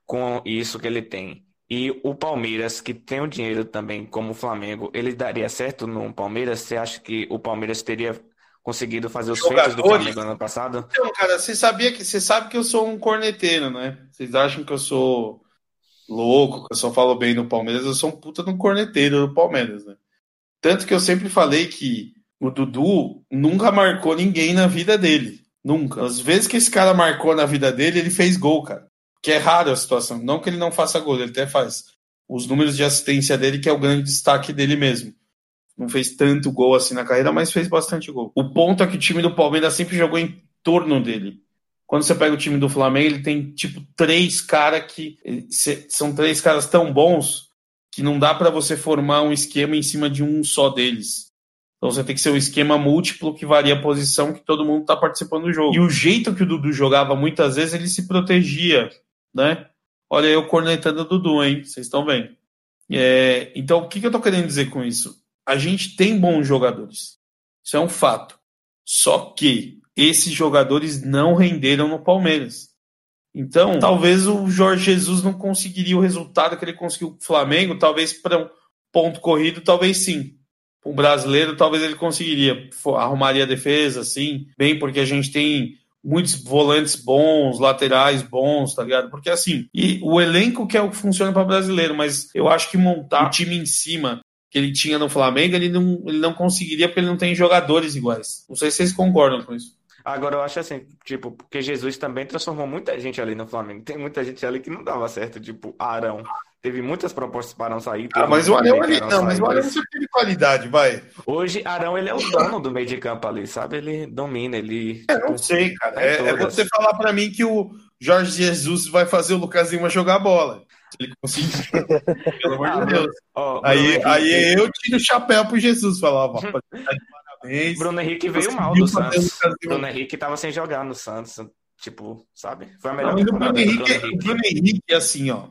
com isso que ele tem, e o Palmeiras, que tem o dinheiro também, como o Flamengo, ele daria certo no Palmeiras? Você acha que o Palmeiras teria conseguido fazer os feitos do? Flamengo no ano passado? Então, cara, você sabia que você sabe que eu sou um corneteiro, né? Vocês acham que eu sou louco, que eu só falo bem do Palmeiras, eu sou um puta de um corneteiro do Palmeiras, né? Tanto que eu sempre falei que o Dudu nunca marcou ninguém na vida dele. Nunca. As vezes que esse cara marcou na vida dele, ele fez gol, cara. Que é raro a situação. Não que ele não faça gol, ele até faz. Os números de assistência dele, que é o grande destaque dele mesmo. Não fez tanto gol assim na carreira, mas fez bastante gol. O ponto é que o time do Palmeiras sempre jogou em torno dele. Quando você pega o time do Flamengo, ele tem tipo três caras que eh, são três caras tão bons que não dá pra você formar um esquema em cima de um só deles. Então você tem que ser um esquema múltiplo que varia a posição que todo mundo tá participando do jogo. E o jeito que o Dudu jogava muitas vezes ele se protegia, né? Olha eu cornetando o Dudu, hein? Vocês estão vendo? É, então, o que, que eu tô querendo dizer com isso? A gente tem bons jogadores. Isso é um fato. Só que esses jogadores não renderam no Palmeiras. Então, talvez o Jorge Jesus não conseguiria o resultado que ele conseguiu com o Flamengo, talvez para um ponto corrido, talvez sim. Um brasileiro, talvez ele conseguiria, arrumaria a defesa, sim, bem, porque a gente tem muitos volantes bons, laterais bons, tá ligado? Porque assim, e o elenco que é o que funciona para brasileiro, mas eu acho que montar o time em cima que ele tinha no Flamengo, ele não, ele não conseguiria porque ele não tem jogadores iguais. Não sei se vocês concordam com isso. Agora eu acho assim, tipo, porque Jesus também transformou muita gente ali no Flamengo. Tem muita gente ali que não dava certo, tipo, Arão. Teve muitas propostas para Arão sair. Ah, mas o Arão, ali, não, mas o Arão sempre teve qualidade, vai. Hoje, Arão, ele é o dono do meio de campo ali, sabe? Ele domina, ele... É, não sei, cara. É, é você falar para mim que o Jorge Jesus vai fazer o Lucas Lima jogar bola. Se ele conseguir. Pelo amor de ah, Deus. Ó, aí, aí eu tiro o chapéu pro Jesus, falava, parabéns. Bruno Henrique veio mal do Santos. Bruno Henrique tava sem jogar no Santos. Tipo, sabe? Foi a melhor Não, Bruno Henrique, Bruno Henrique. Bruno Henrique, assim, ó.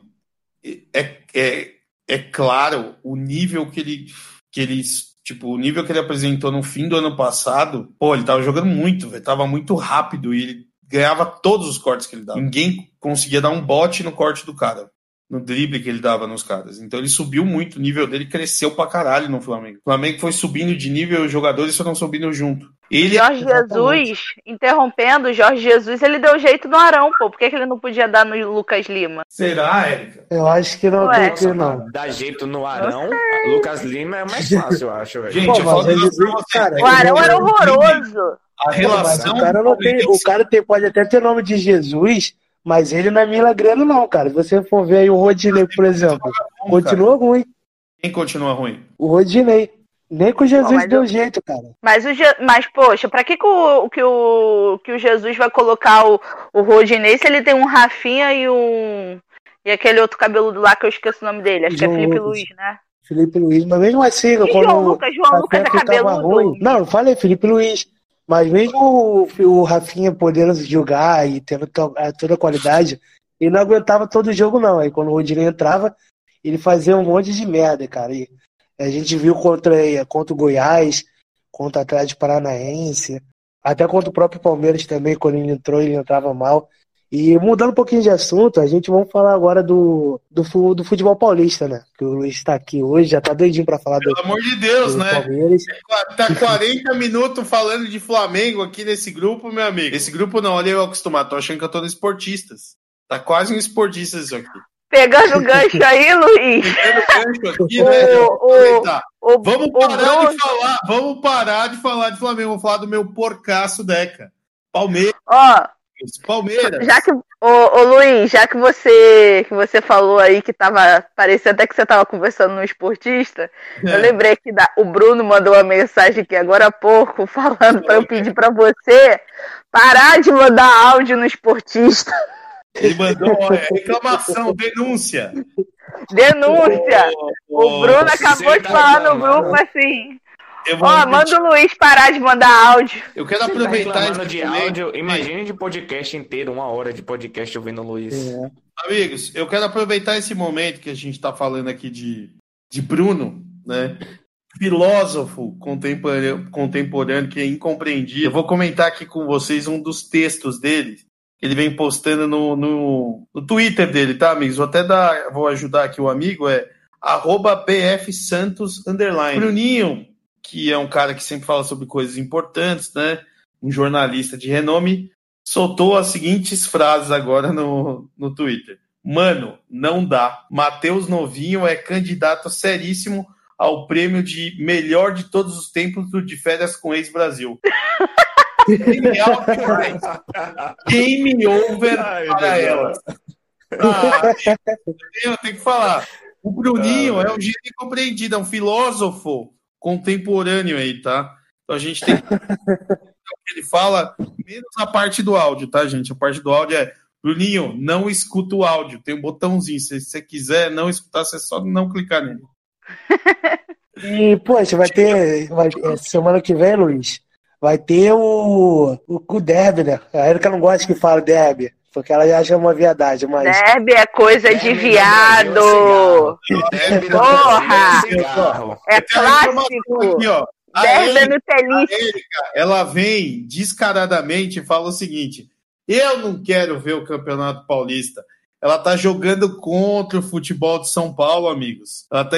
É, é, é claro o nível que ele, que ele. Tipo, o nível que ele apresentou no fim do ano passado, pô, ele tava jogando muito, velho. Tava muito rápido e ele ganhava todos os cortes que ele dava. Ninguém conseguia dar um bote no corte do cara no drible que ele dava nos caras. Então ele subiu muito, o nível dele cresceu pra caralho no Flamengo. O Flamengo foi subindo de nível, os jogadores foram subindo junto. Ele Jorge Jesus, interrompendo, Jorge Jesus, ele deu jeito no Arão, pô. Por que, que ele não podia dar no Lucas Lima? Será, Érica? Eu acho que não tem que não. Dar jeito no Arão, Lucas Lima é mais fácil, eu acho. Velho. Gente, pô, eu falo Jesus, cara, o Arão era horroroso. A relação. o cara, não tem, o cara tem, pode até ter nome de Jesus, mas ele não é milagreiro, não, cara. Se você for ver aí o Rodinei, por exemplo, continua ruim. Quem continua ruim? O Rodinei. Nem com Jesus deu eu... jeito, cara. Mas, o Je... mas poxa, pra que, que, o, que, o, que o Jesus vai colocar o, o Rodinei se ele tem um Rafinha e um. E aquele outro cabeludo lá que eu esqueço o nome dele? Acho João que é Felipe Lucas. Luiz, né? Felipe Luiz, mas mesmo assim, e quando. João Lucas, João Lucas é cabeludo. Ruim, não, eu falei Felipe Luiz. Mas mesmo o, o Rafinha podendo jogar e tendo toda a qualidade, ele não aguentava todo o jogo, não. Aí quando o Rodinei entrava, ele fazia um monte de merda, cara. E a gente viu contra, contra o Goiás, contra o Atlético Paranaense, até contra o próprio Palmeiras também, quando ele entrou, ele entrava mal. E mudando um pouquinho de assunto, a gente vamos falar agora do, do, do futebol paulista, né? Que o Luiz está aqui hoje, já tá doidinho para falar Pelo do amor de Deus, né? Palmeiras. Tá 40 minutos falando de Flamengo aqui nesse grupo, meu amigo. Esse grupo não, olha eu acostumado, tô achando que eu tô no esportistas. Tá quase um esportista isso aqui. Pegando o gancho aí, Luiz. Pegando gancho aqui, né? O, o, vamos parar Bruno... de falar, vamos parar de falar de Flamengo, vamos falar do meu porcaço Deca. Palmeiras. Ó, Palmeiras. Já que, ô, ô, Luiz, já que você, que você falou aí que tava. Parecia até que você tava conversando no esportista, é. eu lembrei que da, o Bruno mandou uma mensagem aqui agora há pouco, falando para eu pedir para você parar de mandar áudio no esportista. Ele mandou ó, é, reclamação, denúncia. Denúncia! o Bruno acabou de falar no grupo assim. Ó, manda o Luiz parar de mandar áudio. Eu quero Você aproveitar tá de áudio. Imagine de podcast inteiro, uma hora de podcast ouvindo o Luiz. É. Amigos, eu quero aproveitar esse momento que a gente está falando aqui de, de Bruno, né? Filósofo contemporâneo, contemporâneo que é incompreendido. Eu vou comentar aqui com vocês um dos textos dele. Ele vem postando no, no, no Twitter dele, tá, amigos? Vou até dar, vou ajudar aqui o amigo, é arroba bfsantos, underline. Bruninho, que é um cara que sempre fala sobre coisas importantes, né? Um jornalista de renome, soltou as seguintes frases agora no, no Twitter. Mano, não dá. Matheus Novinho é candidato seríssimo ao prêmio de melhor de todos os tempos do De Férias com Ex-Brasil. Genial demais. Game over Ai, para ela. Ah, eu tenho que falar. O Bruninho ah, é um gênio incompreendido, é um filósofo contemporâneo aí, tá? Então a gente tem ele fala menos a parte do áudio, tá, gente? A parte do áudio é Bruninho, não escuta o áudio, tem um botãozinho. Se você quiser não escutar, você só não clicar nele. E, poxa, vai ter. Vai, é, semana que vem, Luiz, vai ter o, o, o derby, né? A Erika não gosta que fala derby. Porque ela já acha uma viadagem, mas. Derby é coisa de viado. Porra! É clássico. Aqui, ó. A Derby é Érica, ela vem descaradamente e fala o seguinte: eu não quero ver o Campeonato Paulista. Ela tá jogando contra o futebol de São Paulo, amigos. Ela tá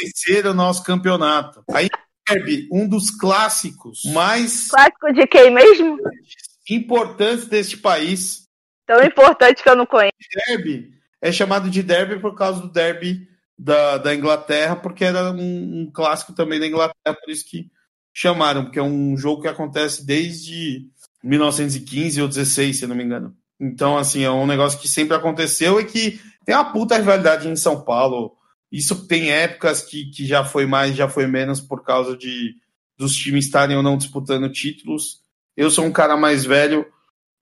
vencer o nosso campeonato. Aí, Derby, um dos clássicos mais Clássico de quem mesmo? Importantes deste país. Tão importante que eu não conheço. Derby é chamado de derby por causa do derby da, da Inglaterra, porque era um, um clássico também da Inglaterra, por isso que chamaram, porque é um jogo que acontece desde 1915 ou 16, se não me engano. Então, assim, é um negócio que sempre aconteceu e que tem uma puta rivalidade em São Paulo. Isso tem épocas que, que já foi mais, já foi menos por causa de dos times estarem ou não disputando títulos. Eu sou um cara mais velho,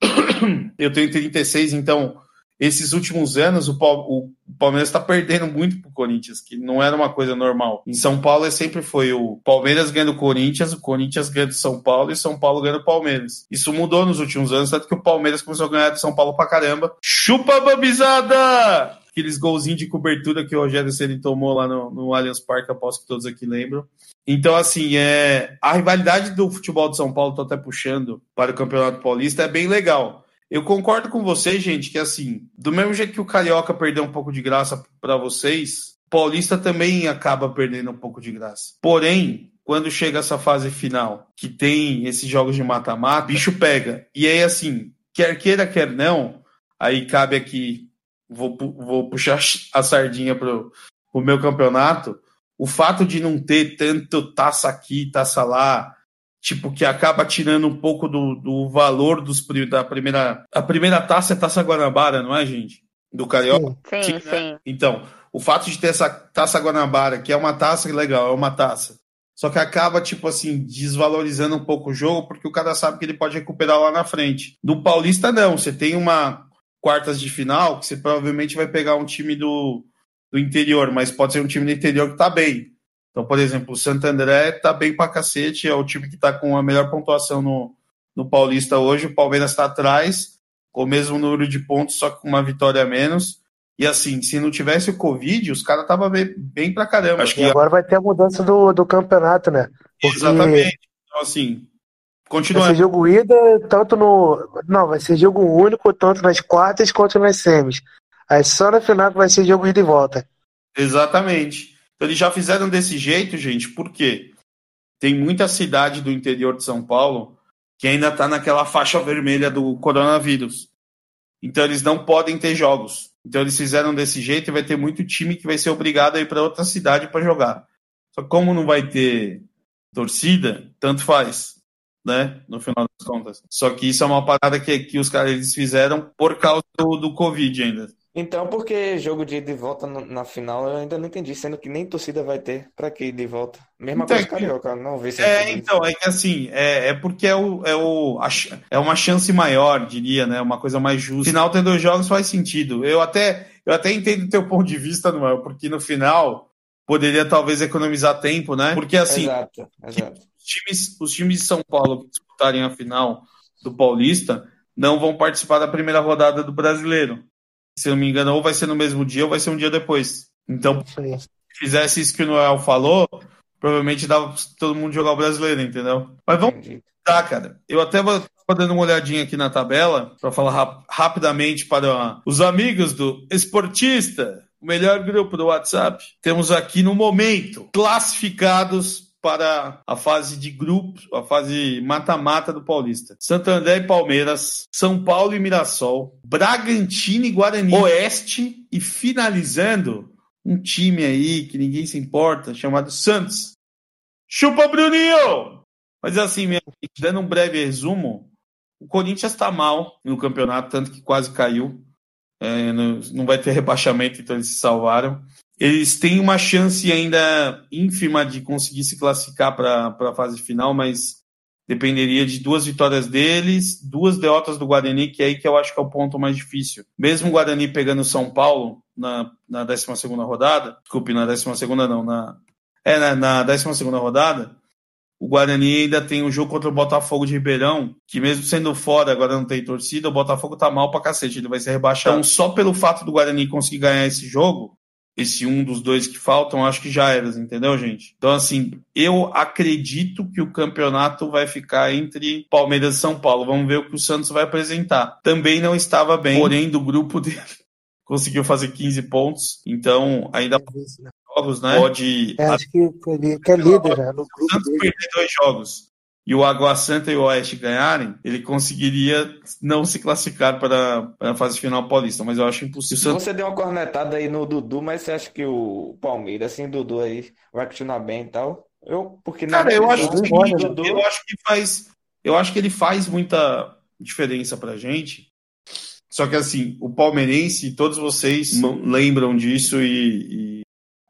eu tenho 36, então esses últimos anos o, Pal- o Palmeiras está perdendo muito pro Corinthians, que não era uma coisa normal. Em São Paulo é sempre foi o Palmeiras ganhando o Corinthians, o Corinthians ganhando o São Paulo e São Paulo ganhando o Palmeiras. Isso mudou nos últimos anos, tanto que o Palmeiras começou a ganhar de São Paulo pra caramba. Chupa, babizada! Aqueles golzinhos de cobertura que o Rogério Ceni tomou lá no, no Allianz Parque, aposto que todos aqui lembram. Então, assim, é, a rivalidade do futebol de São Paulo, tô até puxando para o Campeonato Paulista, é bem legal. Eu concordo com vocês, gente, que assim, do mesmo jeito que o Carioca perdeu um pouco de graça para vocês, Paulista também acaba perdendo um pouco de graça. Porém, quando chega essa fase final, que tem esses jogos de mata-mata, bicho pega. E aí, assim, quer queira, quer não, aí cabe aqui, vou, vou puxar a sardinha pro, pro meu campeonato, o fato de não ter tanto taça aqui, taça lá, tipo, que acaba tirando um pouco do, do valor dos, da primeira. A primeira taça é taça Guanabara, não é, gente? Do Carioca? Sim, né? sim. Então, o fato de ter essa taça Guanabara, que é uma taça legal, é uma taça. Só que acaba, tipo assim, desvalorizando um pouco o jogo, porque o cara sabe que ele pode recuperar lá na frente. No Paulista, não. Você tem uma quartas de final, que você provavelmente vai pegar um time do, do interior, mas pode ser um time do interior que tá bem. Então, por exemplo, o Santo André tá bem pra cacete, é o time que tá com a melhor pontuação no, no Paulista hoje. O Palmeiras tá atrás, com o mesmo número de pontos, só que com uma vitória a menos. E assim, se não tivesse o Covid, os caras estavam bem, bem pra caramba. Acho E agora vai ter a mudança do, do campeonato, né? Porque Exatamente. Então, assim, Vai ser jogo ida, tanto no. Não, vai ser jogo único, tanto nas quartas quanto nas semis. Aí só na final que vai ser jogo ida e volta. Exatamente. Então eles já fizeram desse jeito, gente, porque tem muita cidade do interior de São Paulo que ainda está naquela faixa vermelha do coronavírus. Então eles não podem ter jogos. Então eles fizeram desse jeito e vai ter muito time que vai ser obrigado a ir para outra cidade para jogar. Só que como não vai ter torcida, tanto faz, né? No final das contas. Só que isso é uma parada que, que os caras eles fizeram por causa do, do Covid ainda. Então, por que jogo de ida e volta no- na final eu ainda não entendi, sendo que nem torcida vai ter. Pra que ida e volta? Mesma Então, coisa carioca, não vê se É, então, é que assim, é, é porque é, o, é, o, a é uma chance maior, diria, né? Uma coisa mais justa. Final ter dois jogos faz sentido. Eu até, eu até entendo o teu ponto de vista, Noel, porque no final poderia talvez economizar tempo, né? Porque assim, Exato, exato. Os times, os times de São Paulo que disputarem a final do Paulista não vão participar da primeira rodada do Brasileiro. Se eu não me engano, ou vai ser no mesmo dia ou vai ser um dia depois. Então, Sim. se fizesse isso que o Noel falou, provavelmente dava pra todo mundo jogar o brasileiro, entendeu? Mas vamos. Tá, cara. Eu até vou dando uma olhadinha aqui na tabela para falar rap- rapidamente para os amigos do Esportista, o melhor grupo do WhatsApp. Temos aqui no momento classificados para a fase de grupos, a fase mata-mata do Paulista. Santo André e Palmeiras, São Paulo e Mirassol, Bragantino e Guarani, Oeste e finalizando um time aí que ninguém se importa, chamado Santos. Chupa, Bruninho! Mas assim, minha gente, dando um breve resumo, o Corinthians está mal no campeonato, tanto que quase caiu. É, não vai ter rebaixamento, então eles se salvaram. Eles têm uma chance ainda ínfima de conseguir se classificar para a fase final, mas dependeria de duas vitórias deles, duas derrotas do Guarani, que é aí que eu acho que é o ponto mais difícil. Mesmo o Guarani pegando o São Paulo na, na 12 rodada, desculpe, na 12 não, na, é, na, na 12 rodada, o Guarani ainda tem o jogo contra o Botafogo de Ribeirão, que mesmo sendo fora, agora não tem torcida, o Botafogo tá mal pra cacete, ele vai ser rebaixado. Então, só pelo fato do Guarani conseguir ganhar esse jogo, esse um dos dois que faltam, acho que já era, entendeu, gente? Então, assim, eu acredito que o campeonato vai ficar entre Palmeiras e São Paulo. Vamos ver o que o Santos vai apresentar. Também não estava bem, porém, do grupo dele conseguiu fazer 15 pontos, então ainda jogos, né? Pode. É, acho que, que é líder já no grupo. O Santos perder dois jogos e o Água Santa e o Oeste ganharem, ele conseguiria não se classificar para, para a fase final paulista, mas eu acho impossível. Você deu uma cornetada aí no Dudu, mas você acha que o Palmeiras, assim, Dudu aí, vai continuar bem e tal? Eu, porque Cara, eu acho, que, Dudu... eu acho que faz. Eu acho que ele faz muita diferença pra gente. Só que assim, o palmeirense, todos vocês lembram disso e,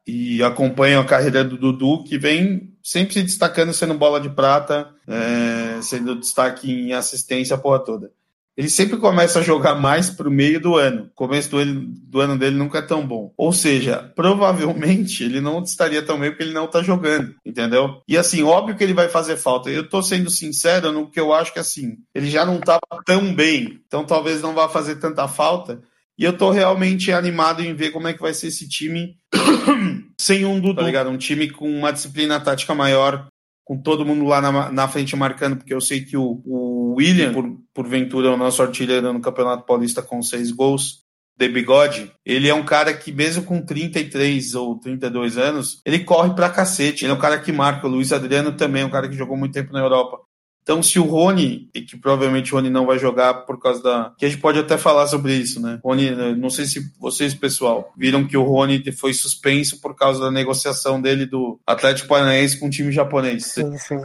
e, e acompanham a carreira do Dudu, que vem sempre se destacando sendo bola de prata, é, sendo destaque em assistência a porra toda. Ele sempre começa a jogar mais pro meio do ano. O começo do, ano, do ano dele nunca é tão bom. Ou seja, provavelmente ele não estaria tão bem porque ele não tá jogando, entendeu? E assim, óbvio que ele vai fazer falta. Eu tô sendo sincero no que eu acho que assim, ele já não tava tão bem, então talvez não vá fazer tanta falta. E eu tô realmente animado em ver como é que vai ser esse time sem um Dudu, tá ligado? Um time com uma disciplina tática maior, com todo mundo lá na, na frente marcando, porque eu sei que o, o William, por, porventura, é o nosso artilheiro no Campeonato Paulista com seis gols, de bigode, ele é um cara que, mesmo com 33 ou 32 anos, ele corre pra cacete. Ele é um cara que marca. O Luiz Adriano também é um cara que jogou muito tempo na Europa. Então, se o Rony, e que provavelmente o Rony não vai jogar por causa da. que a gente pode até falar sobre isso, né? Rony, não sei se vocês, pessoal, viram que o Rony foi suspenso por causa da negociação dele do Atlético Paranaense com o time japonês. Sim, sim.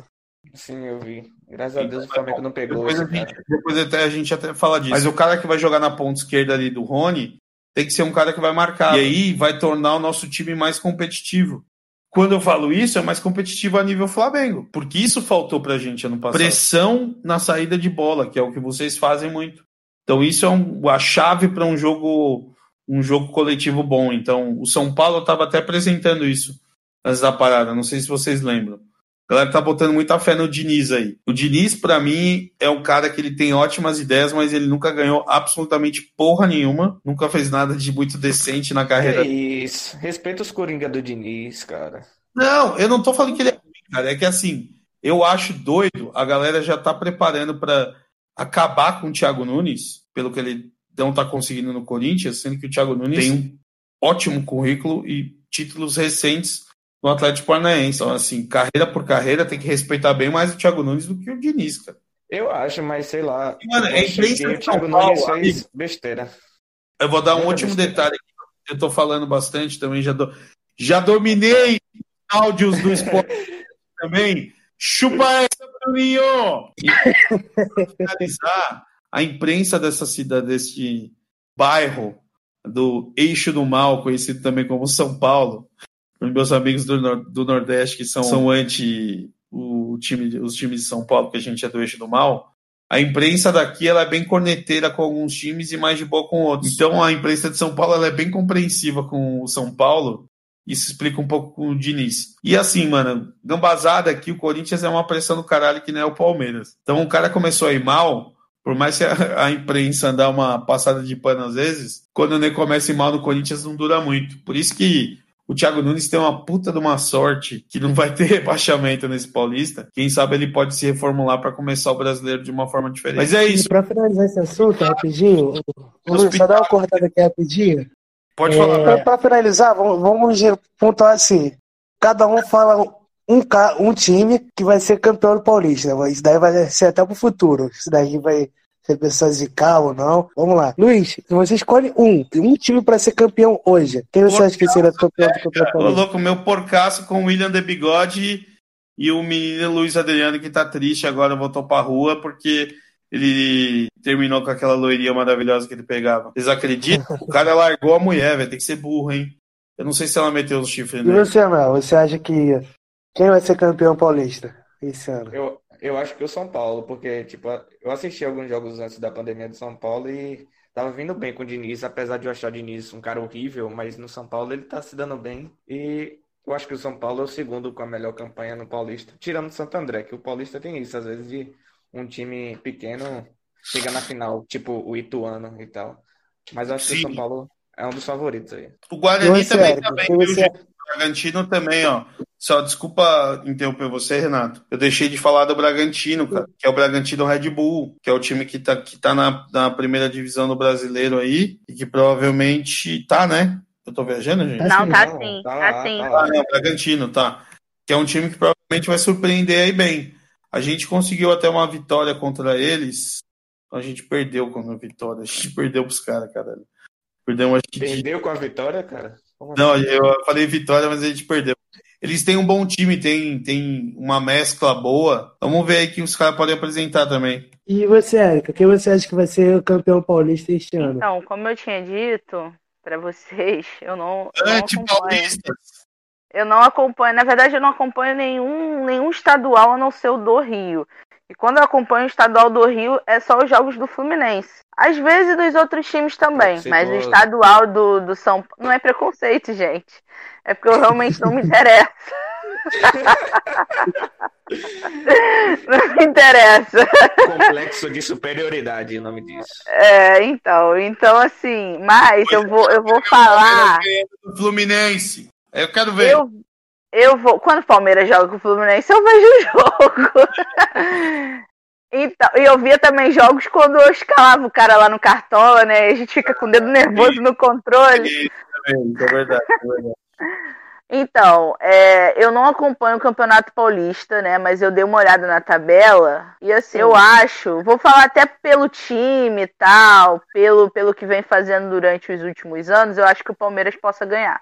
Sim, eu vi. Graças a Deus o Flamengo não pegou. Depois, a gente, depois até a gente até fala disso. Mas o cara que vai jogar na ponta esquerda ali do Rony tem que ser um cara que vai marcar. E aí vai tornar o nosso time mais competitivo. Quando eu falo isso, é mais competitivo a nível Flamengo, porque isso faltou pra gente ano passado. Pressão na saída de bola, que é o que vocês fazem muito. Então isso é um, a chave para um jogo um jogo coletivo bom. Então o São Paulo estava até apresentando isso antes da parada. Não sei se vocês lembram. A galera tá botando muita fé no Diniz aí. O Diniz, para mim, é um cara que ele tem ótimas ideias, mas ele nunca ganhou absolutamente porra nenhuma. Nunca fez nada de muito decente na carreira. É isso. Respeita os Coringa do Diniz, cara. Não, eu não tô falando que ele é ruim, cara. É que assim, eu acho doido. A galera já tá preparando para acabar com o Thiago Nunes, pelo que ele não tá conseguindo no Corinthians, sendo que o Thiago Nunes tem um ótimo currículo e títulos recentes no Atlético Paranaense. Então, assim, carreira por carreira, tem que respeitar bem mais o Thiago Nunes do que o Diniz, cara. Eu acho, mas sei lá. Mano, é imprensa o Thiago Nunes fez besteira. Eu vou dar um último besteira. detalhe aqui. Eu tô falando bastante também, já, do... já dominei áudios do esporte também. Chupa essa, Bruninho! E pra finalizar, a imprensa dessa cidade, deste bairro, do Eixo do Mal, conhecido também como São Paulo, os meus amigos do, do Nordeste que são, são anti o time, os times de São Paulo, que a gente é do eixo do mal, a imprensa daqui ela é bem corneteira com alguns times e mais de boa com outros. Então a imprensa de São Paulo ela é bem compreensiva com o São Paulo. Isso explica um pouco com o Diniz. E assim, mano, gambazada aqui, o Corinthians é uma pressão do caralho que nem é o Palmeiras. Então o cara começou a ir mal, por mais que a, a imprensa dá uma passada de pano às vezes, quando ele começa a ir mal no Corinthians não dura muito. Por isso que o Thiago Nunes tem uma puta de uma sorte que não vai ter rebaixamento nesse Paulista. Quem sabe ele pode se reformular para começar o brasileiro de uma forma diferente. Mas é isso. Para finalizar esse assunto, rapidinho, Luiz, só dar uma cortada aqui rapidinho. Pode falar. É, para finalizar, vamos, vamos pontuar assim: cada um fala um, um time que vai ser campeão do Paulista. Isso daí vai ser até pro futuro. Isso daí vai se a pessoa zicar ou não. Vamos lá. Luiz, você escolhe um, um time para ser campeão hoje. Quem você acha que seria campeão do Campeonato Ô, louco, meu porcaço com o William de Bigode e o menino Luiz Adriano que tá triste agora, voltou pra rua porque ele terminou com aquela loirinha maravilhosa que ele pegava. Vocês acreditam? o cara largou a mulher, velho. Tem que ser burro, hein? Eu não sei se ela meteu os chifres nele. E você, Mel, você acha que quem vai ser campeão paulista esse ano? Eu, eu acho que o São Paulo, porque, tipo, eu assisti alguns jogos antes da pandemia do São Paulo e tava vindo bem com o Diniz, apesar de eu achar o Diniz um cara horrível, mas no São Paulo ele tá se dando bem. E Eu acho que o São Paulo é o segundo com a melhor campanha no Paulista, tirando o Santo André, que o Paulista tem isso, às vezes, de um time pequeno chega na final, tipo o Ituano e tal. Mas eu acho que o Sim. São Paulo é um dos favoritos aí. O Guarani também tá bem, gente? O Bragantino também, ó. Só desculpa interromper você, Renato. Eu deixei de falar do Bragantino, cara, que é o Bragantino Red Bull, que é o time que tá, que tá na, na primeira divisão do brasileiro aí, e que provavelmente tá, né? Eu tô viajando, gente? Não, tá Não, sim, tá tá sim. tá lá. Ah, não, Bragantino, tá. Que é um time que provavelmente vai surpreender aí bem. A gente conseguiu até uma vitória contra eles. A gente perdeu com a vitória. A gente perdeu pros caras, caralho. Perdeu uma Perdeu com a vitória, cara? Como Não, assim? eu falei vitória, mas a gente perdeu. Eles têm um bom time, tem, tem uma mescla boa. Vamos ver aí que os caras podem apresentar também. E você, Érica, quem você acha que vai ser o campeão paulista este ano? Então, como eu tinha dito pra vocês, eu não, eu não acompanho. Antipaulistas. Eu não acompanho, na verdade, eu não acompanho nenhum, nenhum estadual a não ser o do Rio. E quando eu acompanho o estadual do Rio, é só os jogos do Fluminense. Às vezes dos outros times também, mas o estadual do, do São Paulo. Não é preconceito, gente. É porque eu realmente não me interesso. não me interessa. Complexo de superioridade, o nome disso. É, então, então assim, mas eu vou, eu vou falar. Do Fluminense. Aí Eu quero ver. Eu, eu vou. Quando o Palmeiras joga com o Fluminense, eu vejo o jogo. Então, e eu via também jogos quando eu escalava o cara lá no cartola, né? E a gente fica com o dedo nervoso no controle. Isso é verdade, é verdade. Então, é, eu não acompanho o Campeonato Paulista, né? Mas eu dei uma olhada na tabela. E assim, eu acho, vou falar até pelo time e tal, pelo, pelo que vem fazendo durante os últimos anos, eu acho que o Palmeiras possa ganhar.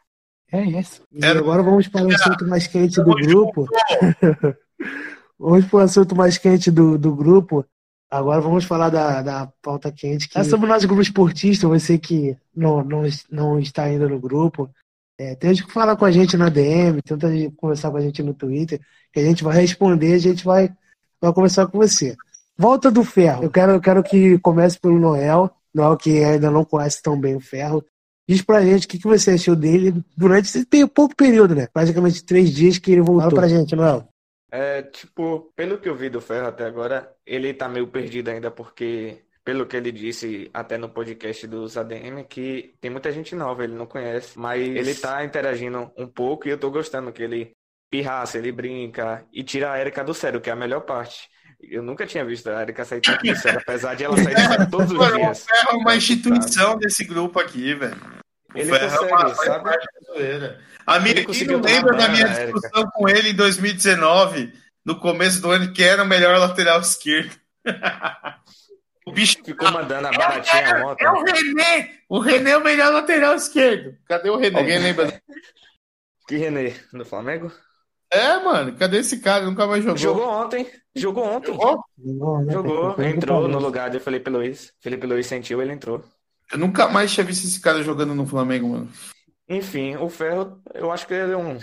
É isso. E Era- agora vamos para o assunto mais quente do grupo. vamos para o assunto mais quente do, do grupo. Agora vamos falar da, da pauta quente. Que é sobre o nosso grupo esportista, você que não, não, não está ainda no grupo. É, tenta falar com a gente na DM, tenta conversar com a gente no Twitter, que a gente vai responder, a gente vai, vai conversar com você. Volta do ferro. Eu quero, eu quero que comece pelo Noel. Noel, que ainda não conhece tão bem o ferro. Diz pra gente o que, que você achou dele durante esse pouco período, né? Praticamente três dias que ele voltou. Fala pra gente, Noel. É, tipo, pelo que eu vi do Ferro até agora, ele tá meio perdido ainda, porque, pelo que ele disse até no podcast dos ADM, que tem muita gente nova, ele não conhece, mas ele tá interagindo um pouco e eu tô gostando que ele pirraça, ele brinca e tira a Erika do sério, que é a melhor parte. Eu nunca tinha visto a Erika sair tanto do sério, apesar de ela sair do sério todos os Mano, o dias. Ferro é uma instituição desse grupo aqui, velho. O Ele Ferro é uma consegue, sabe? Amigo, quem não lembra da minha Érica. discussão com ele em 2019, no começo do ano, que era o melhor lateral esquerdo? o bicho Ficou mandando a baratinha ontem. É o René! O René é o melhor lateral esquerdo. Cadê o René? Alguém lembra? Que René, no Flamengo? É, mano, cadê esse cara? Nunca mais jogou. Jogou ontem, jogou ontem. Jogou? Jogou, né? Jogou, entrou no lugar de Felipe Luiz. Felipe Luiz sentiu, ele entrou. Eu nunca mais tinha visto esse cara jogando no Flamengo, mano. Enfim, o Ferro, eu acho que ele é um.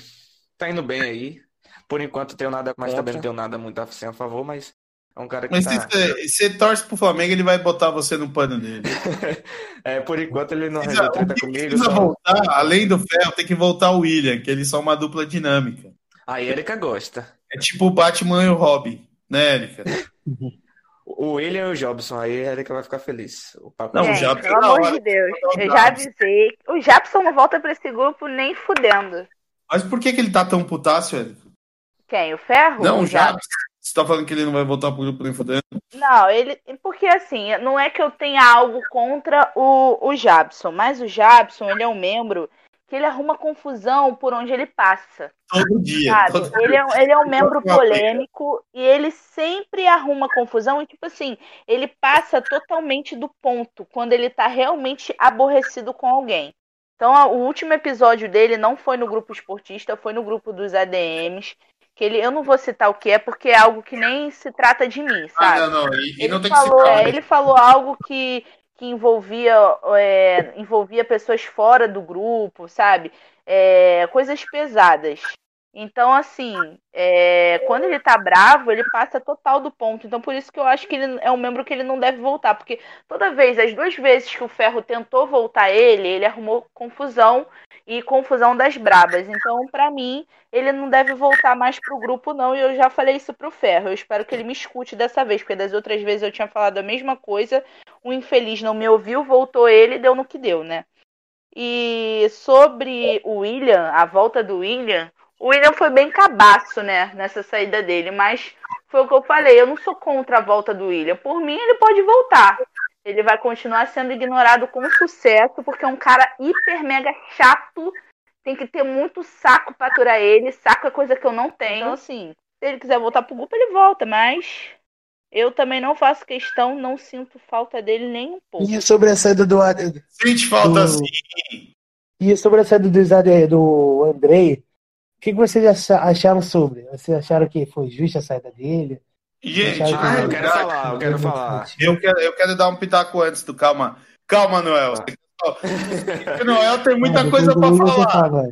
Tá indo bem aí. Por enquanto tenho nada mas também não tenho nada muito a favor, mas é um cara que Mas tá. se você, você torce pro Flamengo, ele vai botar você no pano dele. É, por enquanto ele não Precisa, arranjou treta o comigo. precisa Só... voltar, além do Ferro, tem que voltar o William, que eles são uma dupla dinâmica. A Erika gosta. É tipo o Batman e o Robin, né, Erika? O William e o Jobson, aí a Erika vai ficar feliz. O papo Não, o Gente, Jabson pelo é amor de Deus, eu já avisei. O Japson não volta pra esse grupo nem fudendo. Mas por que, que ele tá tão putácio, Erika? Quem? O Ferro? Não, o o Jabs. Você tá falando que ele não vai voltar pro grupo nem fudendo? Não, ele. Porque assim, não é que eu tenha algo contra o, o Jabson, mas o Jabson, ele é um membro que ele arruma confusão por onde ele passa. Todo dia. Sabe? todo Ele é, um- ele é um membro Uma briga. polêmico e ele sempre arruma confusão e, tipo assim, ele passa totalmente do ponto quando ele tá realmente aborrecido com alguém. Então, o último episódio dele não foi no grupo esportista, foi no grupo dos ADMs. Que ele, eu não vou citar o que é, porque é algo que nem se trata de mim, Ah, sabe? não, não. E, Ele não tem que falou, citar. é, né? ele falou algo que, que envolvia, é, envolvia pessoas fora do grupo, sabe? É, coisas pesadas. Então, assim, é, quando ele tá bravo, ele passa total do ponto. Então, por isso que eu acho que ele é um membro que ele não deve voltar. Porque toda vez, as duas vezes que o Ferro tentou voltar ele, ele arrumou confusão e confusão das brabas. Então, para mim, ele não deve voltar mais pro grupo, não. E eu já falei isso pro Ferro. Eu espero que ele me escute dessa vez, porque das outras vezes eu tinha falado a mesma coisa. O infeliz não me ouviu, voltou ele, deu no que deu, né? E sobre o William, a volta do William o William foi bem cabaço, né, nessa saída dele, mas foi o que eu falei, eu não sou contra a volta do William. Por mim, ele pode voltar. Ele vai continuar sendo ignorado com sucesso, porque é um cara hiper mega chato. Tem que ter muito saco pra aturar ele. Saco é coisa que eu não tenho. Então, assim, se ele quiser voltar pro grupo, ele volta, mas eu também não faço questão, não sinto falta dele nem um pouco. E sobre a saída do. Sente falta do... sim. E sobre a saída do, do Andrei, o que vocês acharam sobre? Vocês acharam que foi justa a saída dele? Gente, Ah, eu que- quero falar, eu quero falar. Eu quero, eu quero dar um pitaco antes do calma. Calma, Noel. O Noel tem muita Ah, coisa você falar. fala.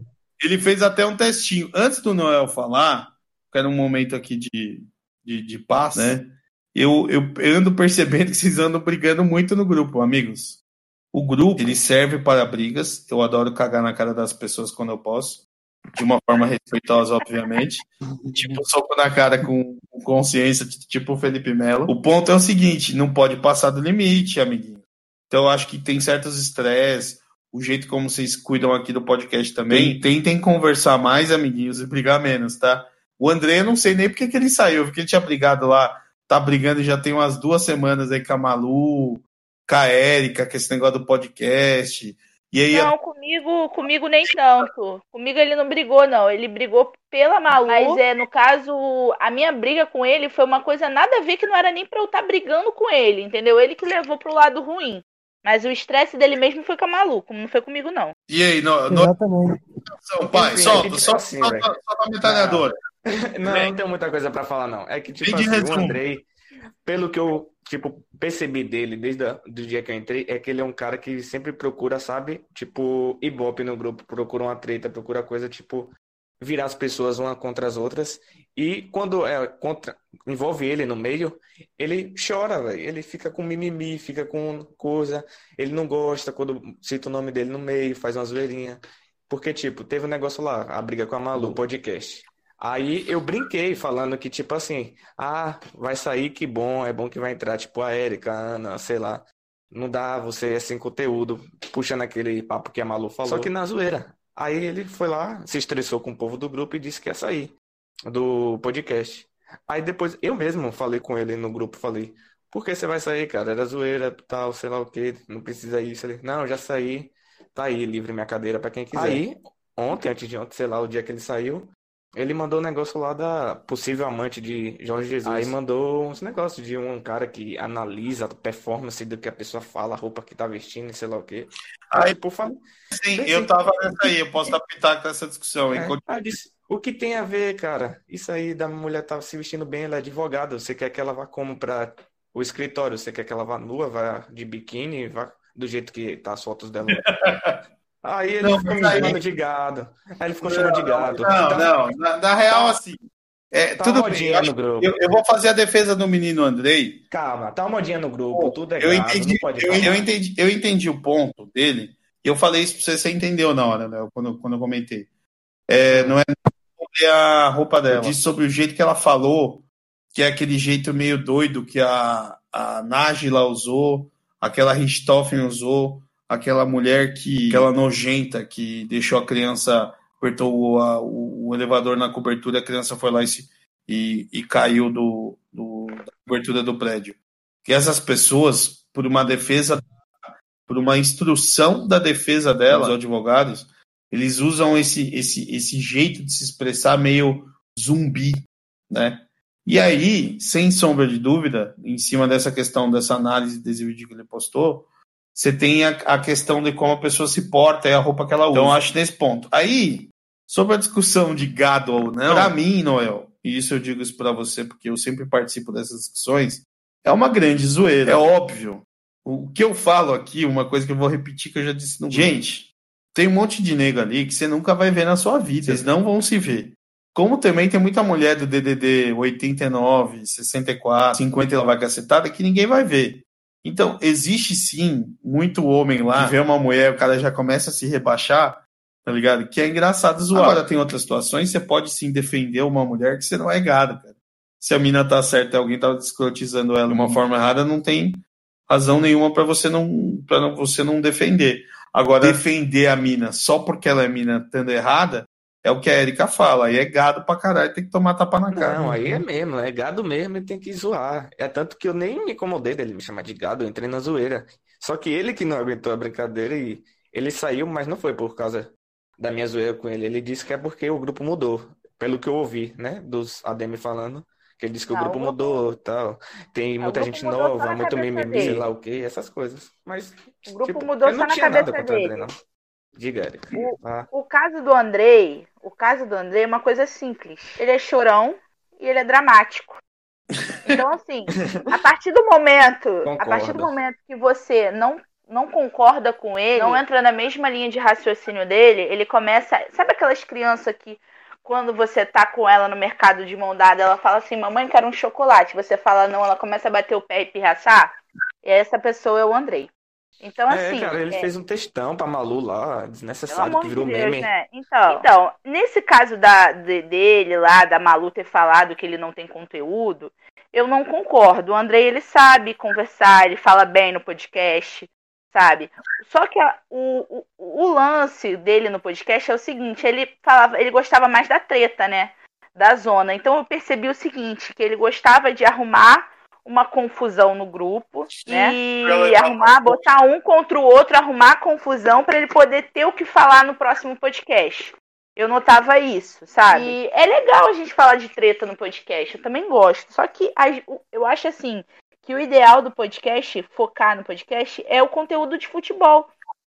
Ele fez até um testinho. Antes do Noel falar, quero um momento aqui de, de, de paz, né? Eu, eu ando percebendo que vocês andam brigando muito no grupo, amigos. O grupo, ele serve para brigas. Eu adoro cagar na cara das pessoas quando eu posso. De uma forma respeitosa, obviamente. Tipo, soco na cara com, com consciência, tipo o Felipe Melo. O ponto é o seguinte: não pode passar do limite, amiguinho. Então, eu acho que tem certos estresses. O jeito como vocês cuidam aqui do podcast também. Tentem conversar mais, amiguinhos, e brigar menos, tá? O André, eu não sei nem porque que ele saiu, porque ele tinha brigado lá. Tá brigando já tem umas duas semanas aí com a Malu, com a Érica, com esse negócio do podcast. E aí, Não, comigo, comigo nem tanto. Comigo ele não brigou, não. Ele brigou pela Malu. Mas é, no caso, a minha briga com ele foi uma coisa nada a ver que não era nem pra eu estar brigando com ele, entendeu? Ele que levou pro lado ruim. Mas o estresse dele mesmo foi com a Malu, como não foi comigo, não. e aí, no, no, Exatamente. pai, solta, que solta, assim, solta, velho. solta a metralhadora. Não, não tenho muita coisa pra falar, não. É que, tipo assim, o. Andrei, pelo que eu, tipo, percebi dele desde o do dia que eu entrei, é que ele é um cara que sempre procura, sabe? Tipo, ibope no grupo, procura uma treta, procura coisa, tipo, virar as pessoas uma contra as outras. E quando é contra, envolve ele no meio, ele chora, velho. Ele fica com mimimi, fica com coisa. Ele não gosta quando cita o nome dele no meio, faz uma zoeirinha. Porque, tipo, teve um negócio lá, a briga com a Malu, podcast. Aí eu brinquei falando que, tipo assim, ah, vai sair, que bom, é bom que vai entrar, tipo, a Érica, a Ana, sei lá. Não dá você é sem conteúdo, puxando aquele papo que a Malu falou. Só que na zoeira. Aí ele foi lá, se estressou com o povo do grupo e disse que ia sair do podcast. Aí depois eu mesmo falei com ele no grupo, falei, por que você vai sair, cara? Era zoeira, tal, sei lá o que, não precisa isso. Ele, não, já saí, tá aí, livre minha cadeira pra quem quiser. Aí, ontem, antes de ontem, sei lá, o dia que ele saiu, ele mandou um negócio lá da possível amante de Jorge Jesus. Aí mandou uns negócios de um cara que analisa a performance do que a pessoa fala, a roupa que tá vestindo, e sei lá o quê. Aí, por favor. Sim, eu tava nessa aí, eu posso dar pitaco nessa discussão. hein? É. Aí eu disse, o que tem a ver, cara? Isso aí da mulher tá se vestindo bem, ela é advogada. Você quer que ela vá como pra o escritório? Você quer que ela vá nua, vá de biquíni, vá do jeito que tá as fotos dela? Aí ele Não, ficou me aí- chamando de gado. Aí ele ficou chamando de gado. Não, Tá- não, na, na real, tá- assim. É, tá tudo uma bem. Eu, grupo. eu- eu vou fazer a defesa do menino Andrei. Calma, tá uma modinha no grupo, tudo é Eu gado, entendi, não pode eu, eu entendi, eu entendi o ponto dele. E eu falei isso pra você, você entendeu na hora, né? Quando, quando eu comentei. É, não é sobre a roupa dela. Eu disse sobre o jeito que ela falou, que é aquele jeito meio doido que a, a Nájila usou, aquela Richthofen usou, aquela mulher que. aquela nojenta que deixou a criança, apertou o, a- o, elevador na cobertura, a criança foi lá e, se, e, e caiu do, do, da cobertura do prédio. Que essas pessoas, por uma defesa, por uma instrução da defesa dela, os advogados, eles usam esse, esse, esse jeito de se expressar meio zumbi, né? E aí, sem sombra de dúvida, em cima dessa questão, dessa análise vídeo que ele postou, você tem a, a questão de como a pessoa se porta e a roupa que ela usa. Então, acho nesse ponto. Aí, sobre a discussão de gado ou não, pra mim, Noel, e isso eu digo isso pra você porque eu sempre participo dessas discussões, é uma grande zoeira, é óbvio. O que eu falo aqui, uma coisa que eu vou repetir que eu já disse no Gente, tem um monte de nego ali que você nunca vai ver na sua vida. Vocês não vão se ver. Como também tem muita mulher do DDD 89, 64, 50 ela vai cacetada que ninguém vai ver. Então, existe sim muito homem lá que vê uma mulher, o cara já começa a se rebaixar, tá ligado? Que é engraçado zoar. Agora, tem outras situações, você pode sim defender uma mulher que você não é gado, cara. Se a mina tá certa e alguém tá escrotizando ela de uma forma errada, não tem razão nenhuma para você não para você não defender. Agora, defender a mina só porque ela é mina estando errada, é o que a Erika fala. Aí é gado pra caralho, tem que tomar tapa na cara. Não, aí é mesmo, é gado mesmo e tem que zoar. É tanto que eu nem me incomodei dele me chamar de gado, eu entrei na zoeira. Só que ele que não aguentou a brincadeira e ele saiu, mas não foi por causa da minha zoeira com ele. Ele disse que é porque o grupo mudou, pelo que eu ouvi, né, dos ADM falando. Que ele disse que Não, o grupo o grupo- mudou tal. Tem o muita gente nova, muito dele. sei lá o quê, essas coisas. Mas, O grupo tipo, mudou só não na tinha nada cabeça dele. não. Diga, Erika. Ah. O caso do Andrei, o caso do Andrei é uma coisa simples. Ele é chorão e ele é dramático. Então, assim, a partir do momento, a partir do Concordo. momento que você não não concorda com ele, não entra na mesma linha de raciocínio dele, ele começa, sabe aquelas crianças que quando você tá com ela no mercado de mão dada, ela fala assim: "Mamãe, quero um chocolate". Você fala não, ela começa a bater o pé e pirraçar? E essa pessoa é o Andrei. Então, É, assim, cara, ele é- fez um textão pra Malu lá, desnecessário, que de virou Deus, meme. né? Então, então, nesse caso da, de- dele lá, da Malu ter falado que ele não tem conteúdo, eu não concordo. O Andrei, ele sabe conversar, ele fala bem no podcast, sabe? Só que a- o, o, o lance dele no podcast é o seguinte, ele falava, ele gostava mais da treta, né? Da zona. Então eu percebi o seguinte, que ele gostava de arrumar uma confusão no grupo, né? E arrumar, botar um contra o outro, arrumar confusão para ele poder ter o que falar no próximo podcast. Eu notava isso, sabe? E é legal a gente falar de treta no podcast, eu também gosto. Só que eu acho assim que o ideal do podcast, focar no podcast, é o conteúdo de futebol.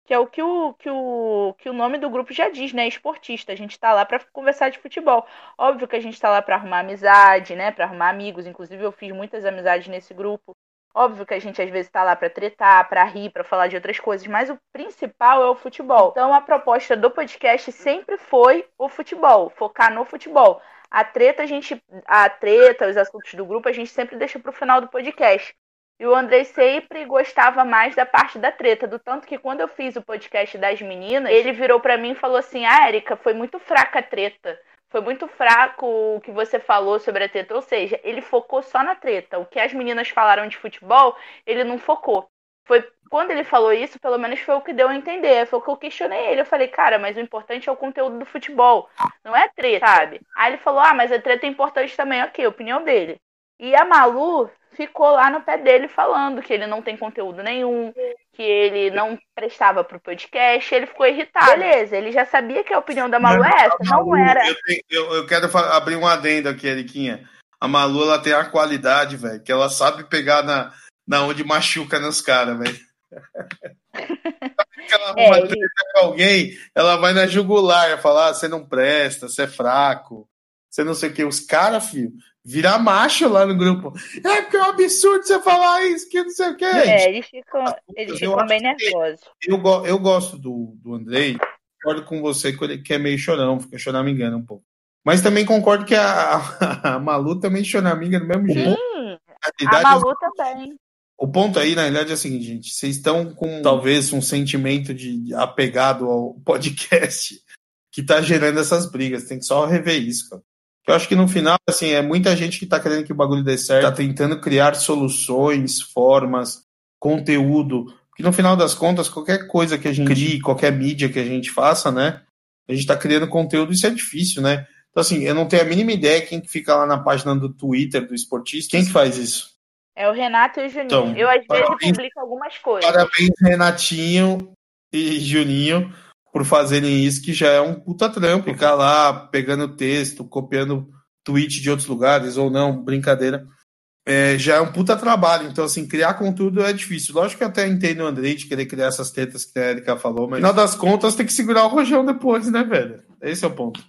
Que é o que o, que o, que o nome do grupo já diz, né? Esportista. A gente tá lá para conversar de futebol. Óbvio que a gente tá lá para arrumar amizade, né? Para arrumar amigos. Inclusive, eu fiz muitas amizades nesse grupo. Óbvio que a gente às vezes tá lá para tretar, para rir, para falar de outras coisas, mas o principal é o futebol. Então a proposta do podcast sempre foi o futebol, focar no futebol. A treta a gente, a treta, os assuntos do grupo a gente sempre deixa pro final do podcast. E o Andrei sempre gostava mais da parte da treta, do tanto que quando eu fiz o podcast das meninas, ele virou pra mim e falou assim: "Ah, Erika, foi muito fraca a treta. Foi muito fraco o que você falou sobre a treta, ou seja, ele focou só na treta. O que as meninas falaram de futebol, ele não focou. Foi quando ele falou isso, pelo menos foi o que deu a entender. Foi o que eu questionei ele. Eu falei, cara, mas o importante é o conteúdo do futebol, não é treta, sabe? Aí ele falou, ah, mas a treta é importante também, ok, opinião dele. E a Malu ficou lá no pé dele falando que ele não tem conteúdo nenhum, que ele não prestava pro podcast, ele ficou irritado. Beleza, ele já sabia que a opinião da Malu é essa, não era. Eu, eu- eu quero abrir um adendo aqui, Eriquinha. A Malu, ela tem a qualidade, velho, que ela sabe pegar na, na onde machuca nos caras, velho. que ela É, vai ele- tretar com alguém, ela vai na jugular, falar, ah, você não presta, você é fraco, você não sei o que. Os caras, filho, virar macho lá no grupo. É porque é um absurdo você falar isso, que não sei o que. É, eles ficam, eles ficam bem nervosos. Eu, eu gosto do, do Andrei, concordo com você que ele que é meio chorão, fica choramingando um pouco. Mas também concordo que a, a, a Malu também choraminga do mesmo jeito. Sim, a Malu também. O ponto aí, na realidade, é o seguinte, gente. Vocês estão com talvez um sentimento de apegado ao podcast que tá gerando essas brigas. Tem que só rever isso, cara. Eu acho que no final, assim, é muita gente que tá querendo que o bagulho dê certo, tá tentando criar soluções, formas, conteúdo. Porque no final das contas, qualquer coisa que a gente crie, qualquer mídia que a gente faça, né? A gente tá criando conteúdo, isso é difícil, né? Então, assim, eu não tenho a mínima ideia quem que fica lá na página do Twitter do esportista. Quem que faz isso? É o Renato e o Juninho. Então, eu, às vezes, parabéns. publico algumas coisas. Parabéns, Renatinho e Juninho, por fazerem isso, que já é um puta trampo. Ficar lá pegando texto, copiando tweet de outros lugares, ou não, brincadeira. É, já é um puta trabalho. Então, assim, criar conteúdo é difícil. Lógico que eu até entendo o Andrei de querer criar essas tetas que a Erika falou, mas no final das contas tem que segurar o rojão depois, né, velho? Esse é o ponto.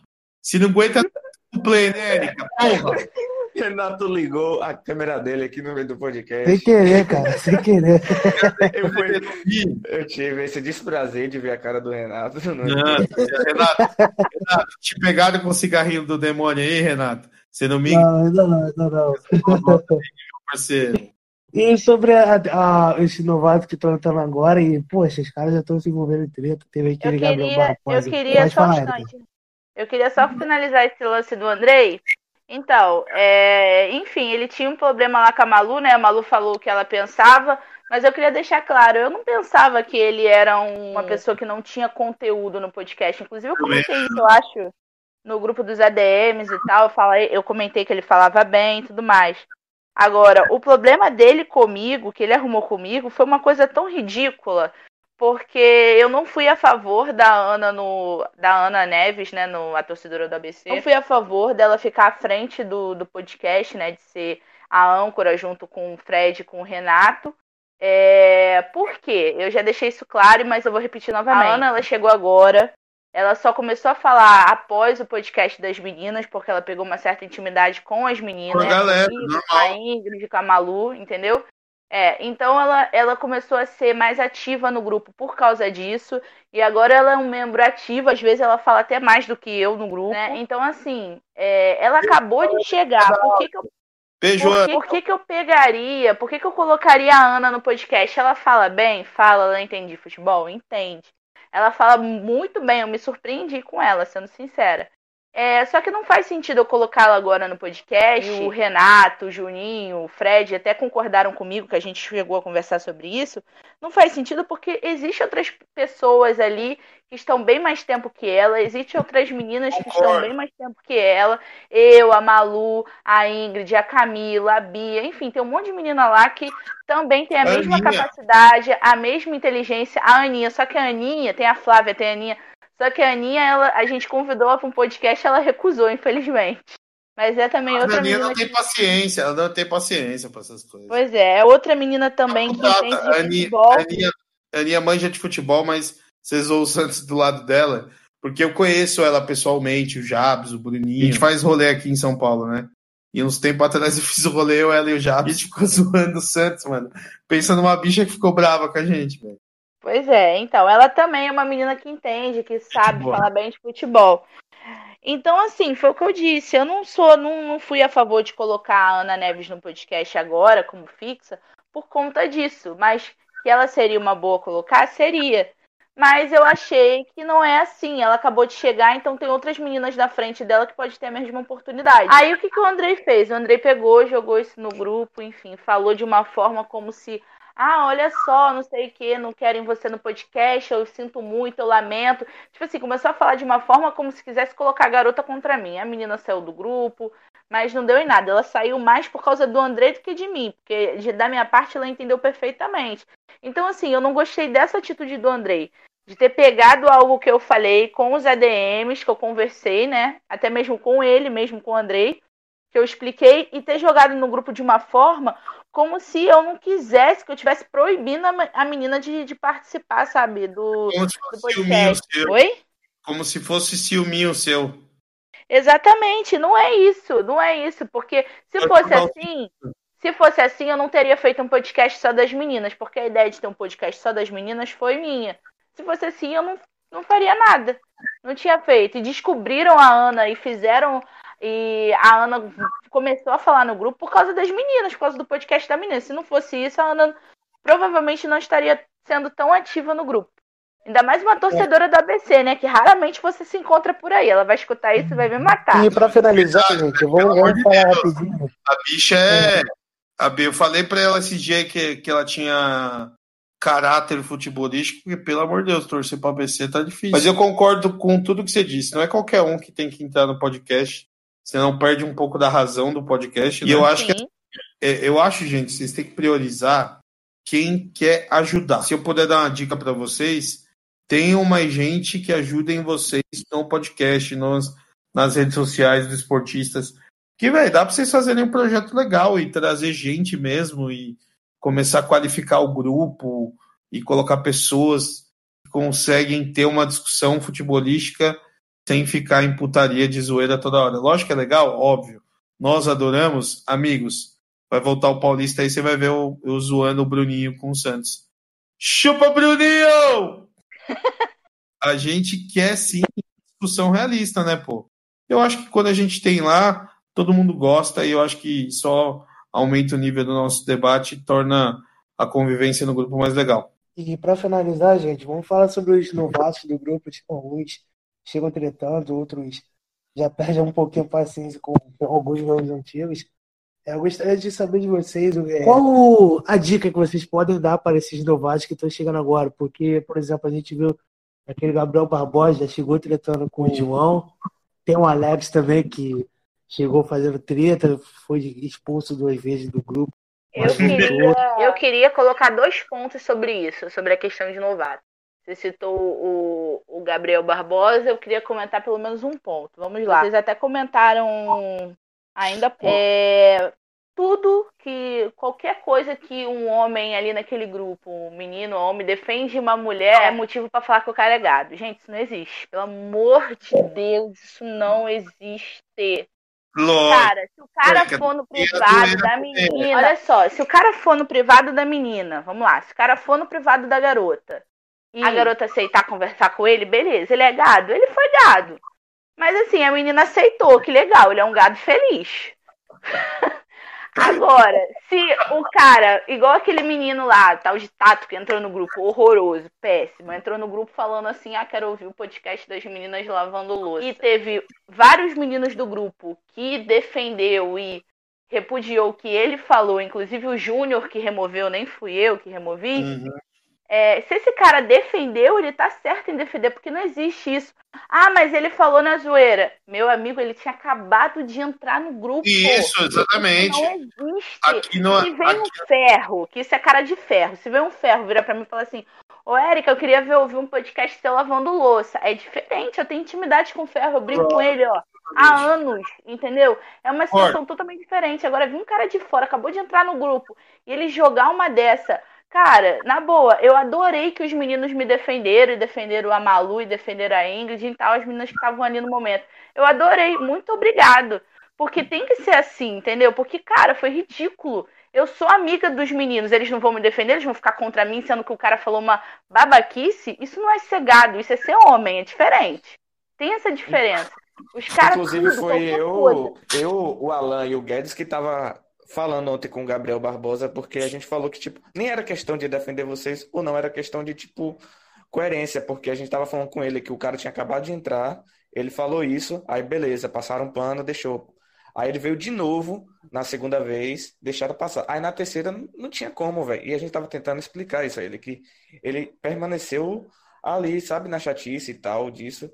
Se não aguenta o play, né, Erika? Porra! Renato ligou a câmera dele aqui no meio do podcast. Sem querer, cara, sem querer. Eu, fui, eu tive esse desprazer de ver a cara do Renato. Não, Renato, Renato, te pegaram com o cigarrinho do demônio aí, Renato. Você não me. Não, ainda não, ainda não. Parceiro. E sobre a, a, esse novato que estão entrando agora, e, poxa, esses caras já estão se envolvendo em treta, teve aquele Eu Gabriel queria, eu queria Pode só um falar, Erika. instante. Eu queria só finalizar esse lance do Andrei. Então, é, enfim, ele tinha um problema lá com a Malu, né? A Malu falou o que ela pensava, mas eu queria deixar claro, eu não pensava que ele era um- uma pessoa que não tinha conteúdo no podcast. Inclusive, eu comentei isso, eu acho, no grupo dos ADMs e tal. Eu, falei, eu comentei que ele falava bem e tudo mais. Agora, o problema dele comigo, que ele arrumou comigo, foi uma coisa tão ridícula, porque eu não fui a favor da Ana no da Ana Neves, né, no a torcedora do ABC. Não fui a favor dela ficar à frente do, do podcast, né, de ser a âncora junto com o Fred e com o Renato. É, por quê? Eu já deixei isso claro, mas eu vou repetir novamente. A Ana, ela chegou agora, ela só começou a falar após o podcast das meninas, porque ela pegou uma certa intimidade com as meninas. Com a galera, normal. Com a Ingrid, com a Malu, entendeu? É, então ela, ela começou a ser mais ativa no grupo por causa disso. E agora ela é um membro ativo, às vezes ela fala até mais do que eu no grupo. né? Então, assim, é, ela acabou de chegar. Por que, que eu Beijo, por, que, por que, que eu pegaria? Por que, que eu colocaria a Ana no podcast? Ela fala bem? Fala, ela entende futebol? Entende. Ela fala muito bem, eu me surpreendi com ela, sendo sincera. É, só que não faz sentido eu colocá-la agora no podcast. E o Renato, o Juninho, o Fred até concordaram comigo que a gente chegou a conversar sobre isso. Não faz sentido porque existem outras pessoas ali que estão bem mais tempo que ela, existem outras meninas que estão bem mais tempo que ela. Eu, a Malu, a Ingrid, a Camila, a Bia, enfim, tem um monte de menina lá que também tem a mesma Aninha. capacidade, a mesma inteligência. A Aninha, só que a Aninha, tem a Flávia, tem a Aninha. Só que a Aninha, ela, a gente convidou ela para um podcast, ela recusou, infelizmente. Mas é também A outra Aninha menina não tem que... paciência, ela não tem paciência pra essas coisas. Pois é, é outra menina também que entende de A Aninha, futebol. a Aninha, a Aninha manja de futebol, mas vocês zoam o Santos do lado dela, porque eu conheço ela pessoalmente, o Jabs, o Bruninho. A gente faz rolê aqui em São Paulo, né? E uns tempos atrás eu fiz o rolê, eu, ela e o Jabs, a gente ficou zoando o Santos, mano. Pensa numa bicha que ficou brava com a gente, velho. Pois é, então, ela também é uma menina que entende, que sabe Futebol. falar bem de futebol. Então, assim, foi o que eu disse. Eu não sou, não, não fui a favor de colocar a Ana Neves no podcast agora, como fixa, por conta disso. Mas que ela seria uma boa colocar, seria. Mas eu achei que não é assim. Ela acabou de chegar, então tem outras meninas na frente dela que pode ter a mesma oportunidade. Aí o que, que o Andrei fez? O Andrei pegou, jogou isso no grupo, enfim, falou de uma forma como se ah, olha só, não sei o que, não querem você no podcast, eu sinto muito, eu lamento. Tipo assim, começou a falar de uma forma como se quisesse colocar a garota contra mim. A menina saiu do grupo, mas não deu em nada. Ela saiu mais por causa do André do que de mim, porque de- da minha parte ela entendeu perfeitamente. Então, assim, eu não gostei dessa atitude do Andrei. De ter pegado algo que eu falei com os ADMs, que eu conversei, né? Até mesmo com ele, mesmo com o Andrei, que eu expliquei, e ter jogado no grupo de uma forma como se eu não quisesse, que eu tivesse proibindo a me- a menina de, de participar, sabe? Do, Como se do fosse ciúminho podcast. seu. Oi? Como se fosse ciúminho seu. Exatamente, não é isso, não é isso, porque se Eu fosse assim, se fosse assim, eu não teria feito um podcast só das meninas, porque a ideia de ter um podcast só das meninas foi minha. Se fosse assim, eu não, não faria nada. Não tinha feito. E descobriram a Ana e fizeram. E a Ana começou a falar no grupo por causa das meninas, por causa do podcast da menina. Se não fosse isso, a Ana provavelmente não estaria sendo tão ativa no grupo. Ainda mais uma torcedora do ABC, né? Que raramente você se encontra por aí. Ela vai escutar isso e vai me matar. E pra finalizar, gente, eu vou, Pelo amor vou de falar Deus. rapidinho. A bicha é. A B, eu falei pra ela esse dia que, que ela tinha caráter futebolístico, porque, pelo amor de Deus, torcer pra ABC tá difícil. Mas eu concordo com tudo que você disse. Não é qualquer um que tem que entrar no podcast. Senão perde um pouco da razão do podcast. E eu acho que Sim. é, eu acho, gente, vocês têm que priorizar quem quer ajudar. Se eu puder dar uma dica para vocês, tenham mais gente que ajudem vocês no podcast, nos, nas redes sociais dos esportistas. Que, velho, dá para vocês fazerem um projeto legal e trazer gente mesmo e começar a qualificar o grupo e colocar pessoas que conseguem ter uma discussão futebolística sem ficar em putaria de zoeira toda hora. Lógico que é legal, óbvio. nós adoramos, amigos. Vai voltar o Paulista aí, você vai ver eu, eu zoando o Bruninho com o Santos. Chupa, Bruninho! a gente quer sim discussão realista, né, pô? Eu acho que quando a gente tem lá, todo mundo gosta e eu acho que só aumenta o nível do nosso debate e torna a convivência no grupo mais legal. E para finalizar, gente, vamos falar sobre os novatos do grupo. Tipo, uns chegam tretando, outros já perdem um pouquinho a paciência com alguns nomes antigos. É, eu gostaria de saber de vocês é, qual a dica que vocês podem dar para esses novatos que estão chegando agora. Porque, por exemplo, a gente viu aquele Gabriel Barbosa, já chegou tretando com o João. Tem o Alex também que chegou fazendo treta, foi expulso duas vezes do grupo. Eu queria, eu queria colocar dois pontos sobre isso, sobre a questão de novato. Você citou o, o Gabriel Barbosa, eu queria comentar pelo menos um ponto. Vamos lá. Vocês até comentaram ainda é, tudo que qualquer coisa que um homem ali naquele grupo, um menino, um homem defende uma mulher é motivo para falar que o cara é gado. Gente, isso não existe. Pelo amor de Deus, isso não existe. Lógico. Cara, se o cara for no privado da menina. Olha só, se o cara for no privado da menina, vamos lá, se o cara for no privado da garota e a garota aceitar conversar com ele, beleza, ele é gado, ele foi gado. Mas assim, a menina aceitou, que legal, ele é um gado feliz. Agora, se o cara, igual aquele menino lá, tal de Tato, que entrou no grupo, horroroso, péssimo, entrou no grupo falando assim: ah, quero ouvir o podcast das meninas lavando louça. E teve vários meninos do grupo que defendeu e repudiou o que ele falou, inclusive o Júnior que removeu, nem fui eu que removi. Uhum. É, se esse cara defendeu, ele tá certo em defender, porque não existe isso. Ah, mas ele falou na zoeira. Meu amigo, ele tinha acabado de entrar no grupo. Isso, exatamente. Isso não existe. Aqui no, se vem aqui... um ferro, que isso é cara de ferro. Se vem um ferro, vira para mim e fala assim: Ô, Érica, eu queria ver, ouvir um podcast seu lavando louça. É diferente, eu tenho intimidade com o ferro, eu brinco com ele, ó. Há anos, entendeu? É uma situação totalmente diferente. Agora, vi um cara de fora, acabou de entrar no grupo, e ele jogar uma dessa Cara, na boa, eu adorei que os meninos me defenderam e defenderam a Malu e defenderam a Ingrid e tal, as meninas que estavam ali no momento. Eu adorei, muito obrigado. Porque tem que ser assim, entendeu? Porque, cara, foi ridículo. Eu sou amiga dos meninos, eles não vão me defender, eles vão ficar contra mim, sendo que o cara falou uma babaquice. Isso não é ser gado, isso é ser homem, é diferente. Tem essa diferença. Os caras. Inclusive, foi eu, eu, o Alan e o Guedes que tava falando ontem com o Gabriel Barbosa, porque a gente falou que, tipo, nem era questão de defender vocês ou não, era questão de, tipo, coerência, porque a gente tava falando com ele que o cara tinha acabado de entrar, ele falou isso, aí beleza, passaram um pano, deixou. Aí ele veio de novo na segunda vez, deixaram passar. Aí na terceira não tinha como, velho. E a gente tava tentando explicar isso a ele, que ele permaneceu ali, sabe, na chatice e tal, disso.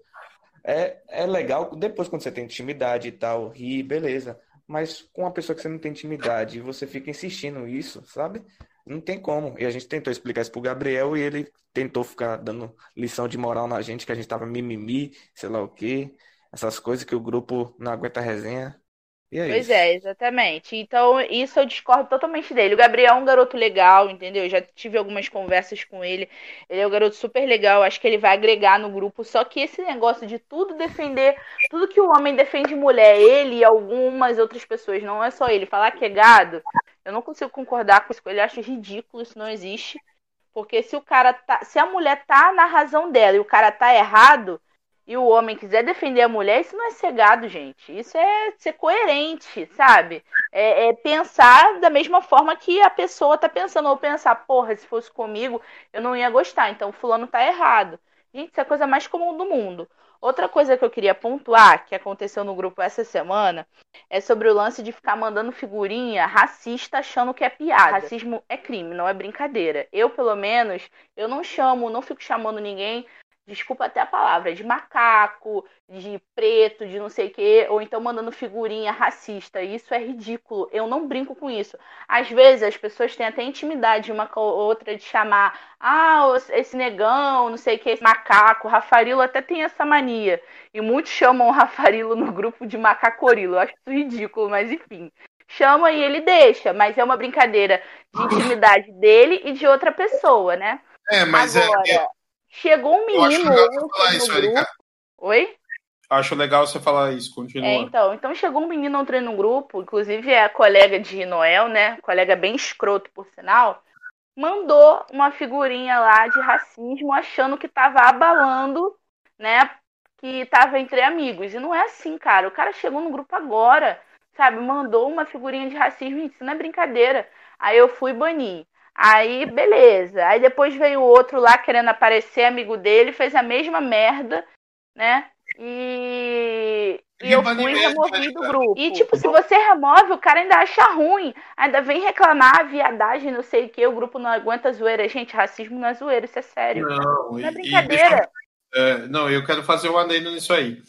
É, é legal, depois quando você tem intimidade e tal, rir, beleza. Mas com uma pessoa que você não tem intimidade e você fica insistindo isso, sabe? Não tem como. E a gente tentou explicar isso pro Gabriel e ele tentou ficar dando lição de moral na gente, que a gente tava mimimi, sei lá o quê. Essas coisas que o grupo não aguenta resenha. É pois isso. é, exatamente. Então, isso eu discordo totalmente dele. O Gabriel é um garoto legal, entendeu? Eu já tive algumas conversas com ele. Ele é um garoto super legal, acho que ele vai agregar no grupo. Só que esse negócio de tudo defender, tudo que o homem defende mulher, ele e algumas outras pessoas, não é só ele, falar que é gado, eu não consigo concordar com isso. Ele acho ridículo, isso não existe. Porque se o cara tá. Se a mulher tá na razão dela e o cara tá errado e o homem quiser defender a mulher, isso não é ser gado, gente. Isso é ser coerente, sabe? É, é, pensar da mesma forma que a pessoa tá pensando. Ou pensar, porra, se fosse comigo, eu não ia gostar. Então, fulano tá errado. Gente, isso é a coisa mais comum do mundo. Outra coisa que eu queria pontuar, que aconteceu no grupo essa semana, é sobre o lance de ficar mandando figurinha racista achando que é piada. Racismo é crime, não é brincadeira. Eu, pelo menos, eu não chamo, não fico chamando ninguém desculpa até a palavra, de macaco, de preto, de não sei o quê, ou então mandando figurinha racista. Isso é ridículo. Eu não brinco com isso. Às vezes as pessoas têm até intimidade uma com a outra de chamar, ah, esse negão, não sei o que, esse macaco. Rafarilo até tem essa mania. E muitos chamam o Rafarilo no grupo de macacorilo. Eu acho isso ridículo, mas enfim. Chama e ele deixa, mas é uma brincadeira de intimidade dele e de outra pessoa, né? É, mas é, Agora, é, Chegou um menino ontem no grupo. Oi? Acho legal você falar isso, É, continua. então, então chegou um menino ontem no grupo, inclusive é a colega de Noel, né? Colega bem escroto, por sinal, mandou uma figurinha lá de racismo, achando que tava abalando, né? Que tava entre amigos. E não é assim, cara. O cara chegou no grupo agora, sabe? Mandou uma figurinha de racismo, isso não é brincadeira. Aí eu fui banir. Aí, beleza. Aí depois veio outro lá querendo aparecer amigo dele, fez a mesma merda, né? E, e eu fui e removi do grupo. E, tipo, se você remove, o cara ainda acha ruim. Ainda vem reclamar, viadagem, não sei o que, o grupo não aguenta zoeira. Gente, racismo não é zoeira, isso é sério. Não, Não e- é e brincadeira. É, não, eu quero fazer um adendo nisso aí.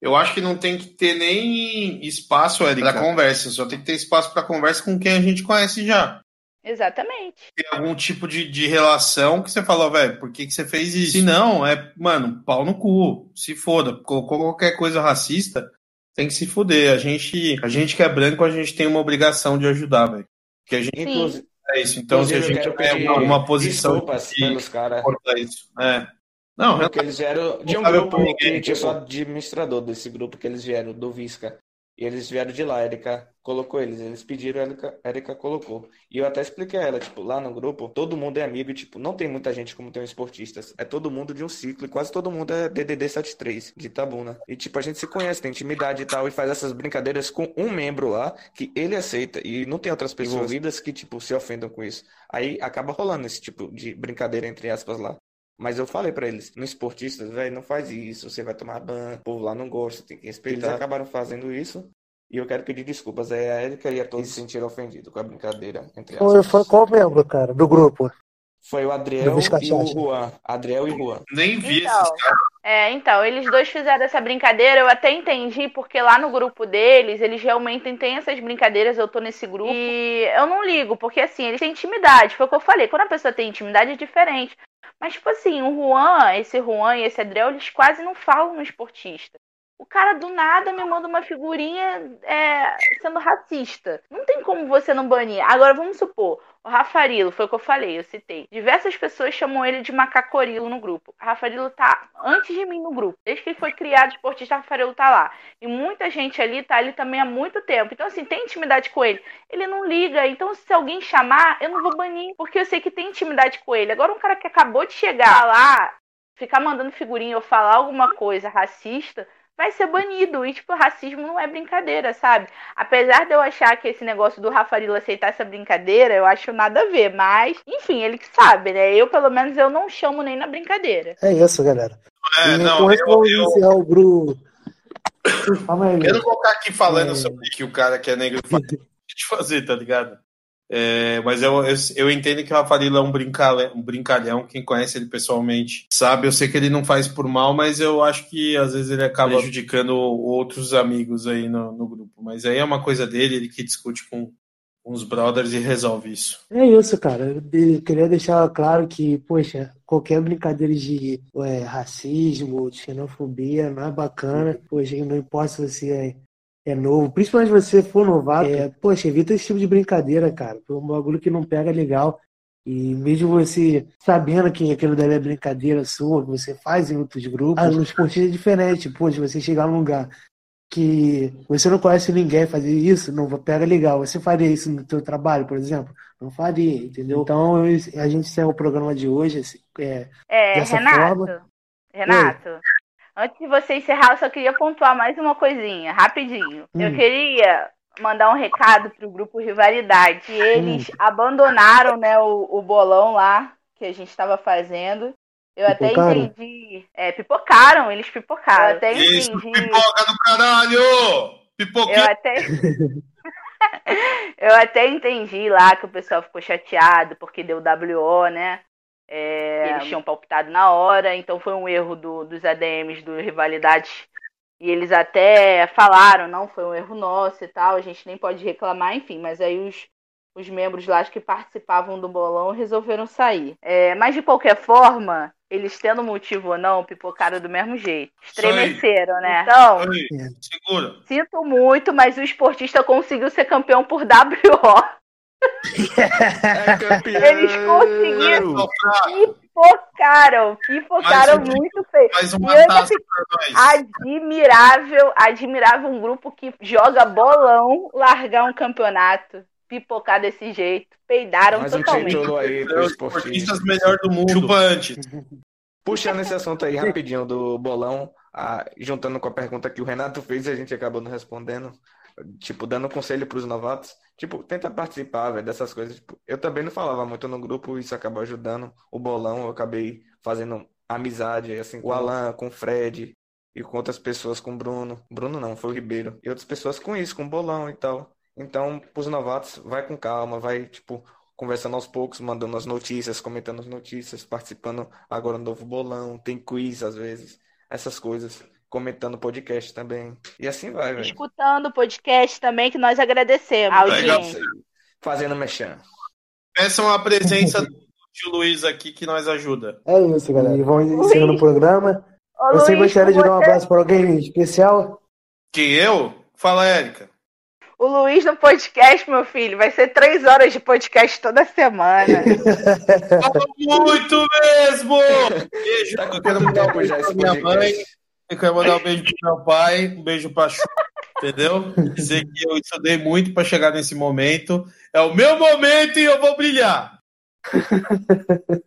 Eu acho que não tem que ter nem espaço, Érica, para conversa. Só tem que ter espaço para conversa com quem a gente conhece já. Exatamente. Tem algum tipo de, de relação que você falou, velho, por que, que você fez isso? Se não, é, mano, pau no cu. Se foda. Colocou qualquer coisa racista, tem que se fuder. A gente, a gente que é branco, a gente tem uma obrigação de ajudar, velho. Porque a gente Inclusive, é isso. Então, se a inclusive, gente tem pedir uma, uma posição desculpas de pelos caras. cortar isso. É. Não, Porque eles vieram de um grupo que tinha tipo. só administrador desse grupo que eles vieram, do Visca. E eles vieram de lá, a Erika colocou eles. Eles pediram, a Erika, a Erika colocou. E eu até expliquei a ela, tipo, lá no grupo, todo mundo é amigo e, tipo, não tem muita gente como tem os esportistas. É todo mundo de um ciclo e quase todo mundo é DDD 73, de Tabuna. E, tipo, a gente se conhece, tem intimidade e tal, e faz essas brincadeiras com um membro lá que ele aceita. E não tem outras pessoas envolvidas que, tipo, se ofendam com isso. Aí acaba rolando esse tipo de brincadeira, entre aspas, lá. Mas eu falei pra eles, no esportistas, velho, não faz isso, você vai tomar ban, o povo lá não gosta, tem que respeitar. Eles acabaram fazendo isso e eu quero pedir desculpas. Aí a Erika e a todos se sentiram ofendidos com a brincadeira, entre Foi, foi qual membro, cara, do grupo? Foi o Adriel e o. Juan. Adriel e Juan. Nem vi Então, esses caras. É, então, eles dois fizeram essa brincadeira, eu até entendi, porque lá no grupo deles, eles realmente têm essas brincadeiras, eu tô nesse grupo. E eu não ligo, porque assim, eles têm intimidade, foi o que eu falei. Quando a pessoa tem intimidade é diferente. Mas, tipo assim, o Juan, esse Juan e esse Adriel, eles quase não falam no esportista. O cara do nada me manda uma figurinha é, sendo racista. Não tem como você não banir. Agora, vamos supor, o Rafarilo, foi o que eu falei, eu citei. Diversas pessoas chamam ele de macacorilo no grupo. O Rafarilo tá antes de mim no grupo. Desde que ele foi criado esportista, o Rafarilo tá lá. E muita gente ali tá ali também há muito tempo. Então, assim, tem intimidade com ele. Ele não liga. Então, se alguém chamar, eu não vou banir. Porque eu sei que tem intimidade com ele. Agora, um cara que acabou de chegar lá, ficar mandando figurinha ou falar alguma coisa racista, vai ser banido. E, tipo, racismo não é brincadeira, sabe? Apesar de eu achar que esse negócio do Rafarilo aceitar essa brincadeira, eu acho nada a ver. Mas, enfim, ele que sabe, né? Eu, pelo menos, eu não chamo nem na brincadeira. É isso, galera. É, e não, isso eu- vamos eu- iniciar o Bru. Calma aí, Eu não vou ficar aqui falando É. sobre que o cara que é negro faz de fazer, tá ligado? É, mas eu, eu, eu entendo que o Rafarilo é um brincalhão, um brincalhão. Quem conhece ele pessoalmente sabe. Eu sei que ele não faz por mal, mas eu acho que às vezes ele acaba prejudicando outros amigos aí no, no grupo. Mas aí é uma coisa dele, ele que discute com, os brothers e resolve isso. É isso, cara. Eu queria deixar claro que, poxa, qualquer brincadeira de é, racismo, de xenofobia não é bacana. Poxa, não importa se você é, é novo, principalmente se você for novato, é, poxa, evita esse tipo de brincadeira, cara. Foi um bagulho que não pega legal. E mesmo você sabendo que aquilo dali é brincadeira sua, que você faz em outros grupos, ah, no esportivo é diferente. Poxa, você chegar num lugar que você não conhece ninguém fazer isso, não pega legal. Você faria isso no seu trabalho, por exemplo? Não faria, entendeu? Então a gente encerra o programa de hoje assim, é, É, dessa Renato. forma. Renato, antes de você encerrar, eu só queria pontuar mais uma coisinha, rapidinho. Eu Hum. queria mandar um recado pro grupo Rivalidade. que Eles abandonaram, né, o, o bolão lá que a gente estava fazendo. Eu até Pipocaram? entendi. É, pipocaram, eles pipocaram. Eu até Isso, entendi. pipoca do caralho! Pipoquinha! Eu até. eu até entendi lá que o pessoal ficou chateado porque deu WO, né? É, eles tinham palpitado na hora, então foi um erro do- dos ADMs do Rivalidade. E eles até falaram, não, foi um erro nosso e tal, a gente nem pode reclamar, enfim, mas aí os, os membros lá que participavam do bolão resolveram sair. É, mas de qualquer forma, eles tendo motivo ou não, pipocaram do mesmo jeito. Estremeceram, né? Então, segura. Sinto muito, mas o esportista conseguiu ser campeão por WO. É! Eles conseguiram. Pipocaram, pipocaram um muito feio. E eu taça admirável, admirável um grupo que joga bolão largar um campeonato, pipocar desse jeito. Peidaram Mais um totalmente. título aí pro os esportistas melhor do mundo. Chupa antes. Puxando esse assunto aí rapidinho do bolão, ah, juntando com a pergunta que o Renato fez, a gente acabou não respondendo, tipo, dando conselho pros novatos. Tipo, tenta participar, velho, dessas coisas. Tipo, eu também não falava muito no grupo, isso acabou ajudando o bolão, eu acabei fazendo amizade, assim, com o Alan, com o Fred e com outras pessoas, com o Bruno. Bruno não, foi o Ribeiro. E outras pessoas com isso, com o bolão e tal. Então, pros novatos, vai com calma, vai, tipo, conversando aos poucos, mandando as notícias, comentando as notícias, participando agora do novo bolão, tem quiz às vezes, essas coisas, comentando podcast também. E assim vai, velho. Escutando o podcast também, que nós agradecemos. Audiência. Fazendo mexer. Peçam a presença do tio Luiz aqui que nós ajuda. É isso, galera. E vamos encerrando o programa. Ô, Você Luiz, gostaria de dar um você- abraço para alguém especial? Que eu? Fala, Érica. O Luiz no podcast, meu filho, vai ser três horas de podcast toda semana. Fala muito mesmo! Beijo. Tá com tempo já esse minha mãe. Eu quero mandar um beijo pro meu pai, um beijo pra Chu, entendeu? Dizer que eu estudei muito pra chegar nesse momento. É o meu momento e eu vou brilhar.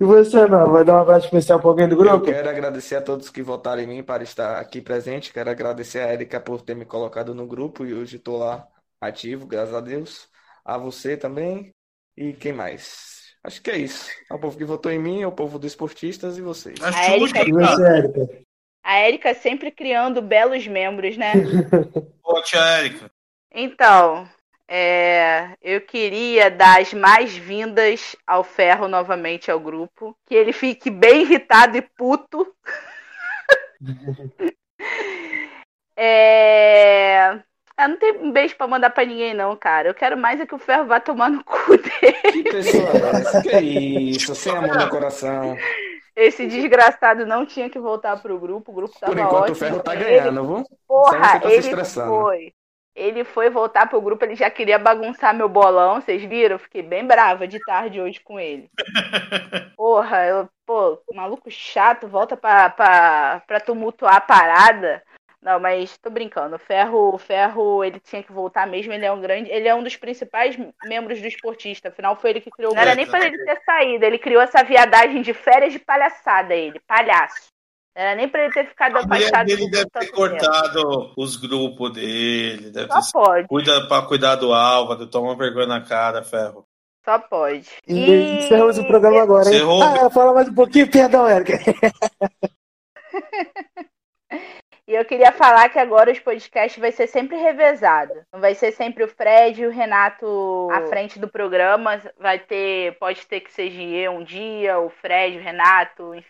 E você, não? Vai dar um abraço especial para alguém do Eu grupo? quero agradecer a todos que votaram em mim para estar aqui presente. Quero agradecer a Erika por ter me colocado no grupo e hoje estou lá ativo, graças a Deus. A você também. E quem mais? Acho que é isso. Ao povo que votou em mim, ao povo dos esportistas e vocês. A A Érica- Xuxa, E você, Érica? A Érica sempre criando belos membros, né? Ô, tia Érica. Então, é, eu queria dar as mais-vindas ao Ferro novamente ao grupo. Que ele fique bem irritado e puto. é, eu não tenho um beijo pra mandar pra ninguém, não, cara. Eu quero mais é que o Ferro vá tomar no cu dele. Que pessoa é essa? Que isso? Sem amor no coração. Esse desgraçado não tinha que voltar pro grupo. O grupo tava Por enquanto o ótimo. Ferro tá Ele- ganhando, viu? Só Porra, tá ele foi. Ele foi voltar pro grupo, ele já queria bagunçar meu bolão, vocês viram? Eu fiquei bem brava de tarde hoje com ele. Porra, eu, pô, maluco chato, volta pra, pra, pra tumultuar a parada. Não, mas tô brincando. O Ferro, o Ferro, ele tinha que voltar mesmo. Ele é um grande, ele é um dos principais membros do esportista. Afinal, foi ele que criou. Não era nem pra ele ter saído. Ele criou essa viadagem de férias de palhaçada. Ele, palhaço. Não era nem pra ele ter ficado afastado por deve ter tanto tempo. cortado os grupos dele. Deve ter... Só pode, Cuida pra cuidar do Álvaro, toma vergonha na cara, Ferro. só pode. E encerramos o programa agora, hein? Encerrou. Ah, fala mais um pouquinho, perdão, Érica. E eu queria falar que agora os podcasts vai ser sempre revezado. Não vai ser sempre o Fred e o Renato à frente do programa. Vai ter, pode ter que seja eu um dia, o Fred, o Renato, enfim.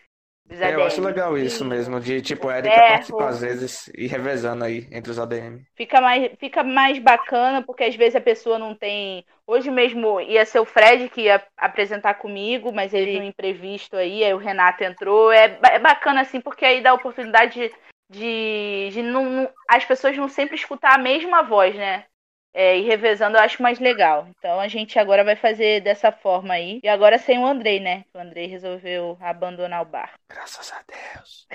os É, eu acho legal isso mesmo, de tipo, a Erika Ferro. participar às vezes e revezando aí entre os ADM. Fica mais, fica mais bacana, porque às vezes a pessoa não tem. Hoje mesmo ia ser o Fred que ia apresentar comigo, mas ele um imprevisto aí, aí o Renato entrou. É, é bacana assim, porque aí dá a oportunidade de, de, de não, não- as pessoas não sempre escutar a mesma voz, né? É, e revezando eu acho mais legal. Então a gente agora vai fazer dessa forma aí. E agora sem o Andrei, né? O Andrei resolveu abandonar o bar. Graças a Deus.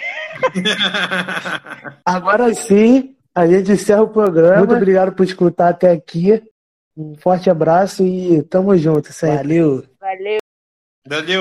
Agora sim, a gente encerra o programa. Muito obrigado por escutar até aqui. Um forte abraço e tamo junto sempre. Valeu. Valeu. Valeu.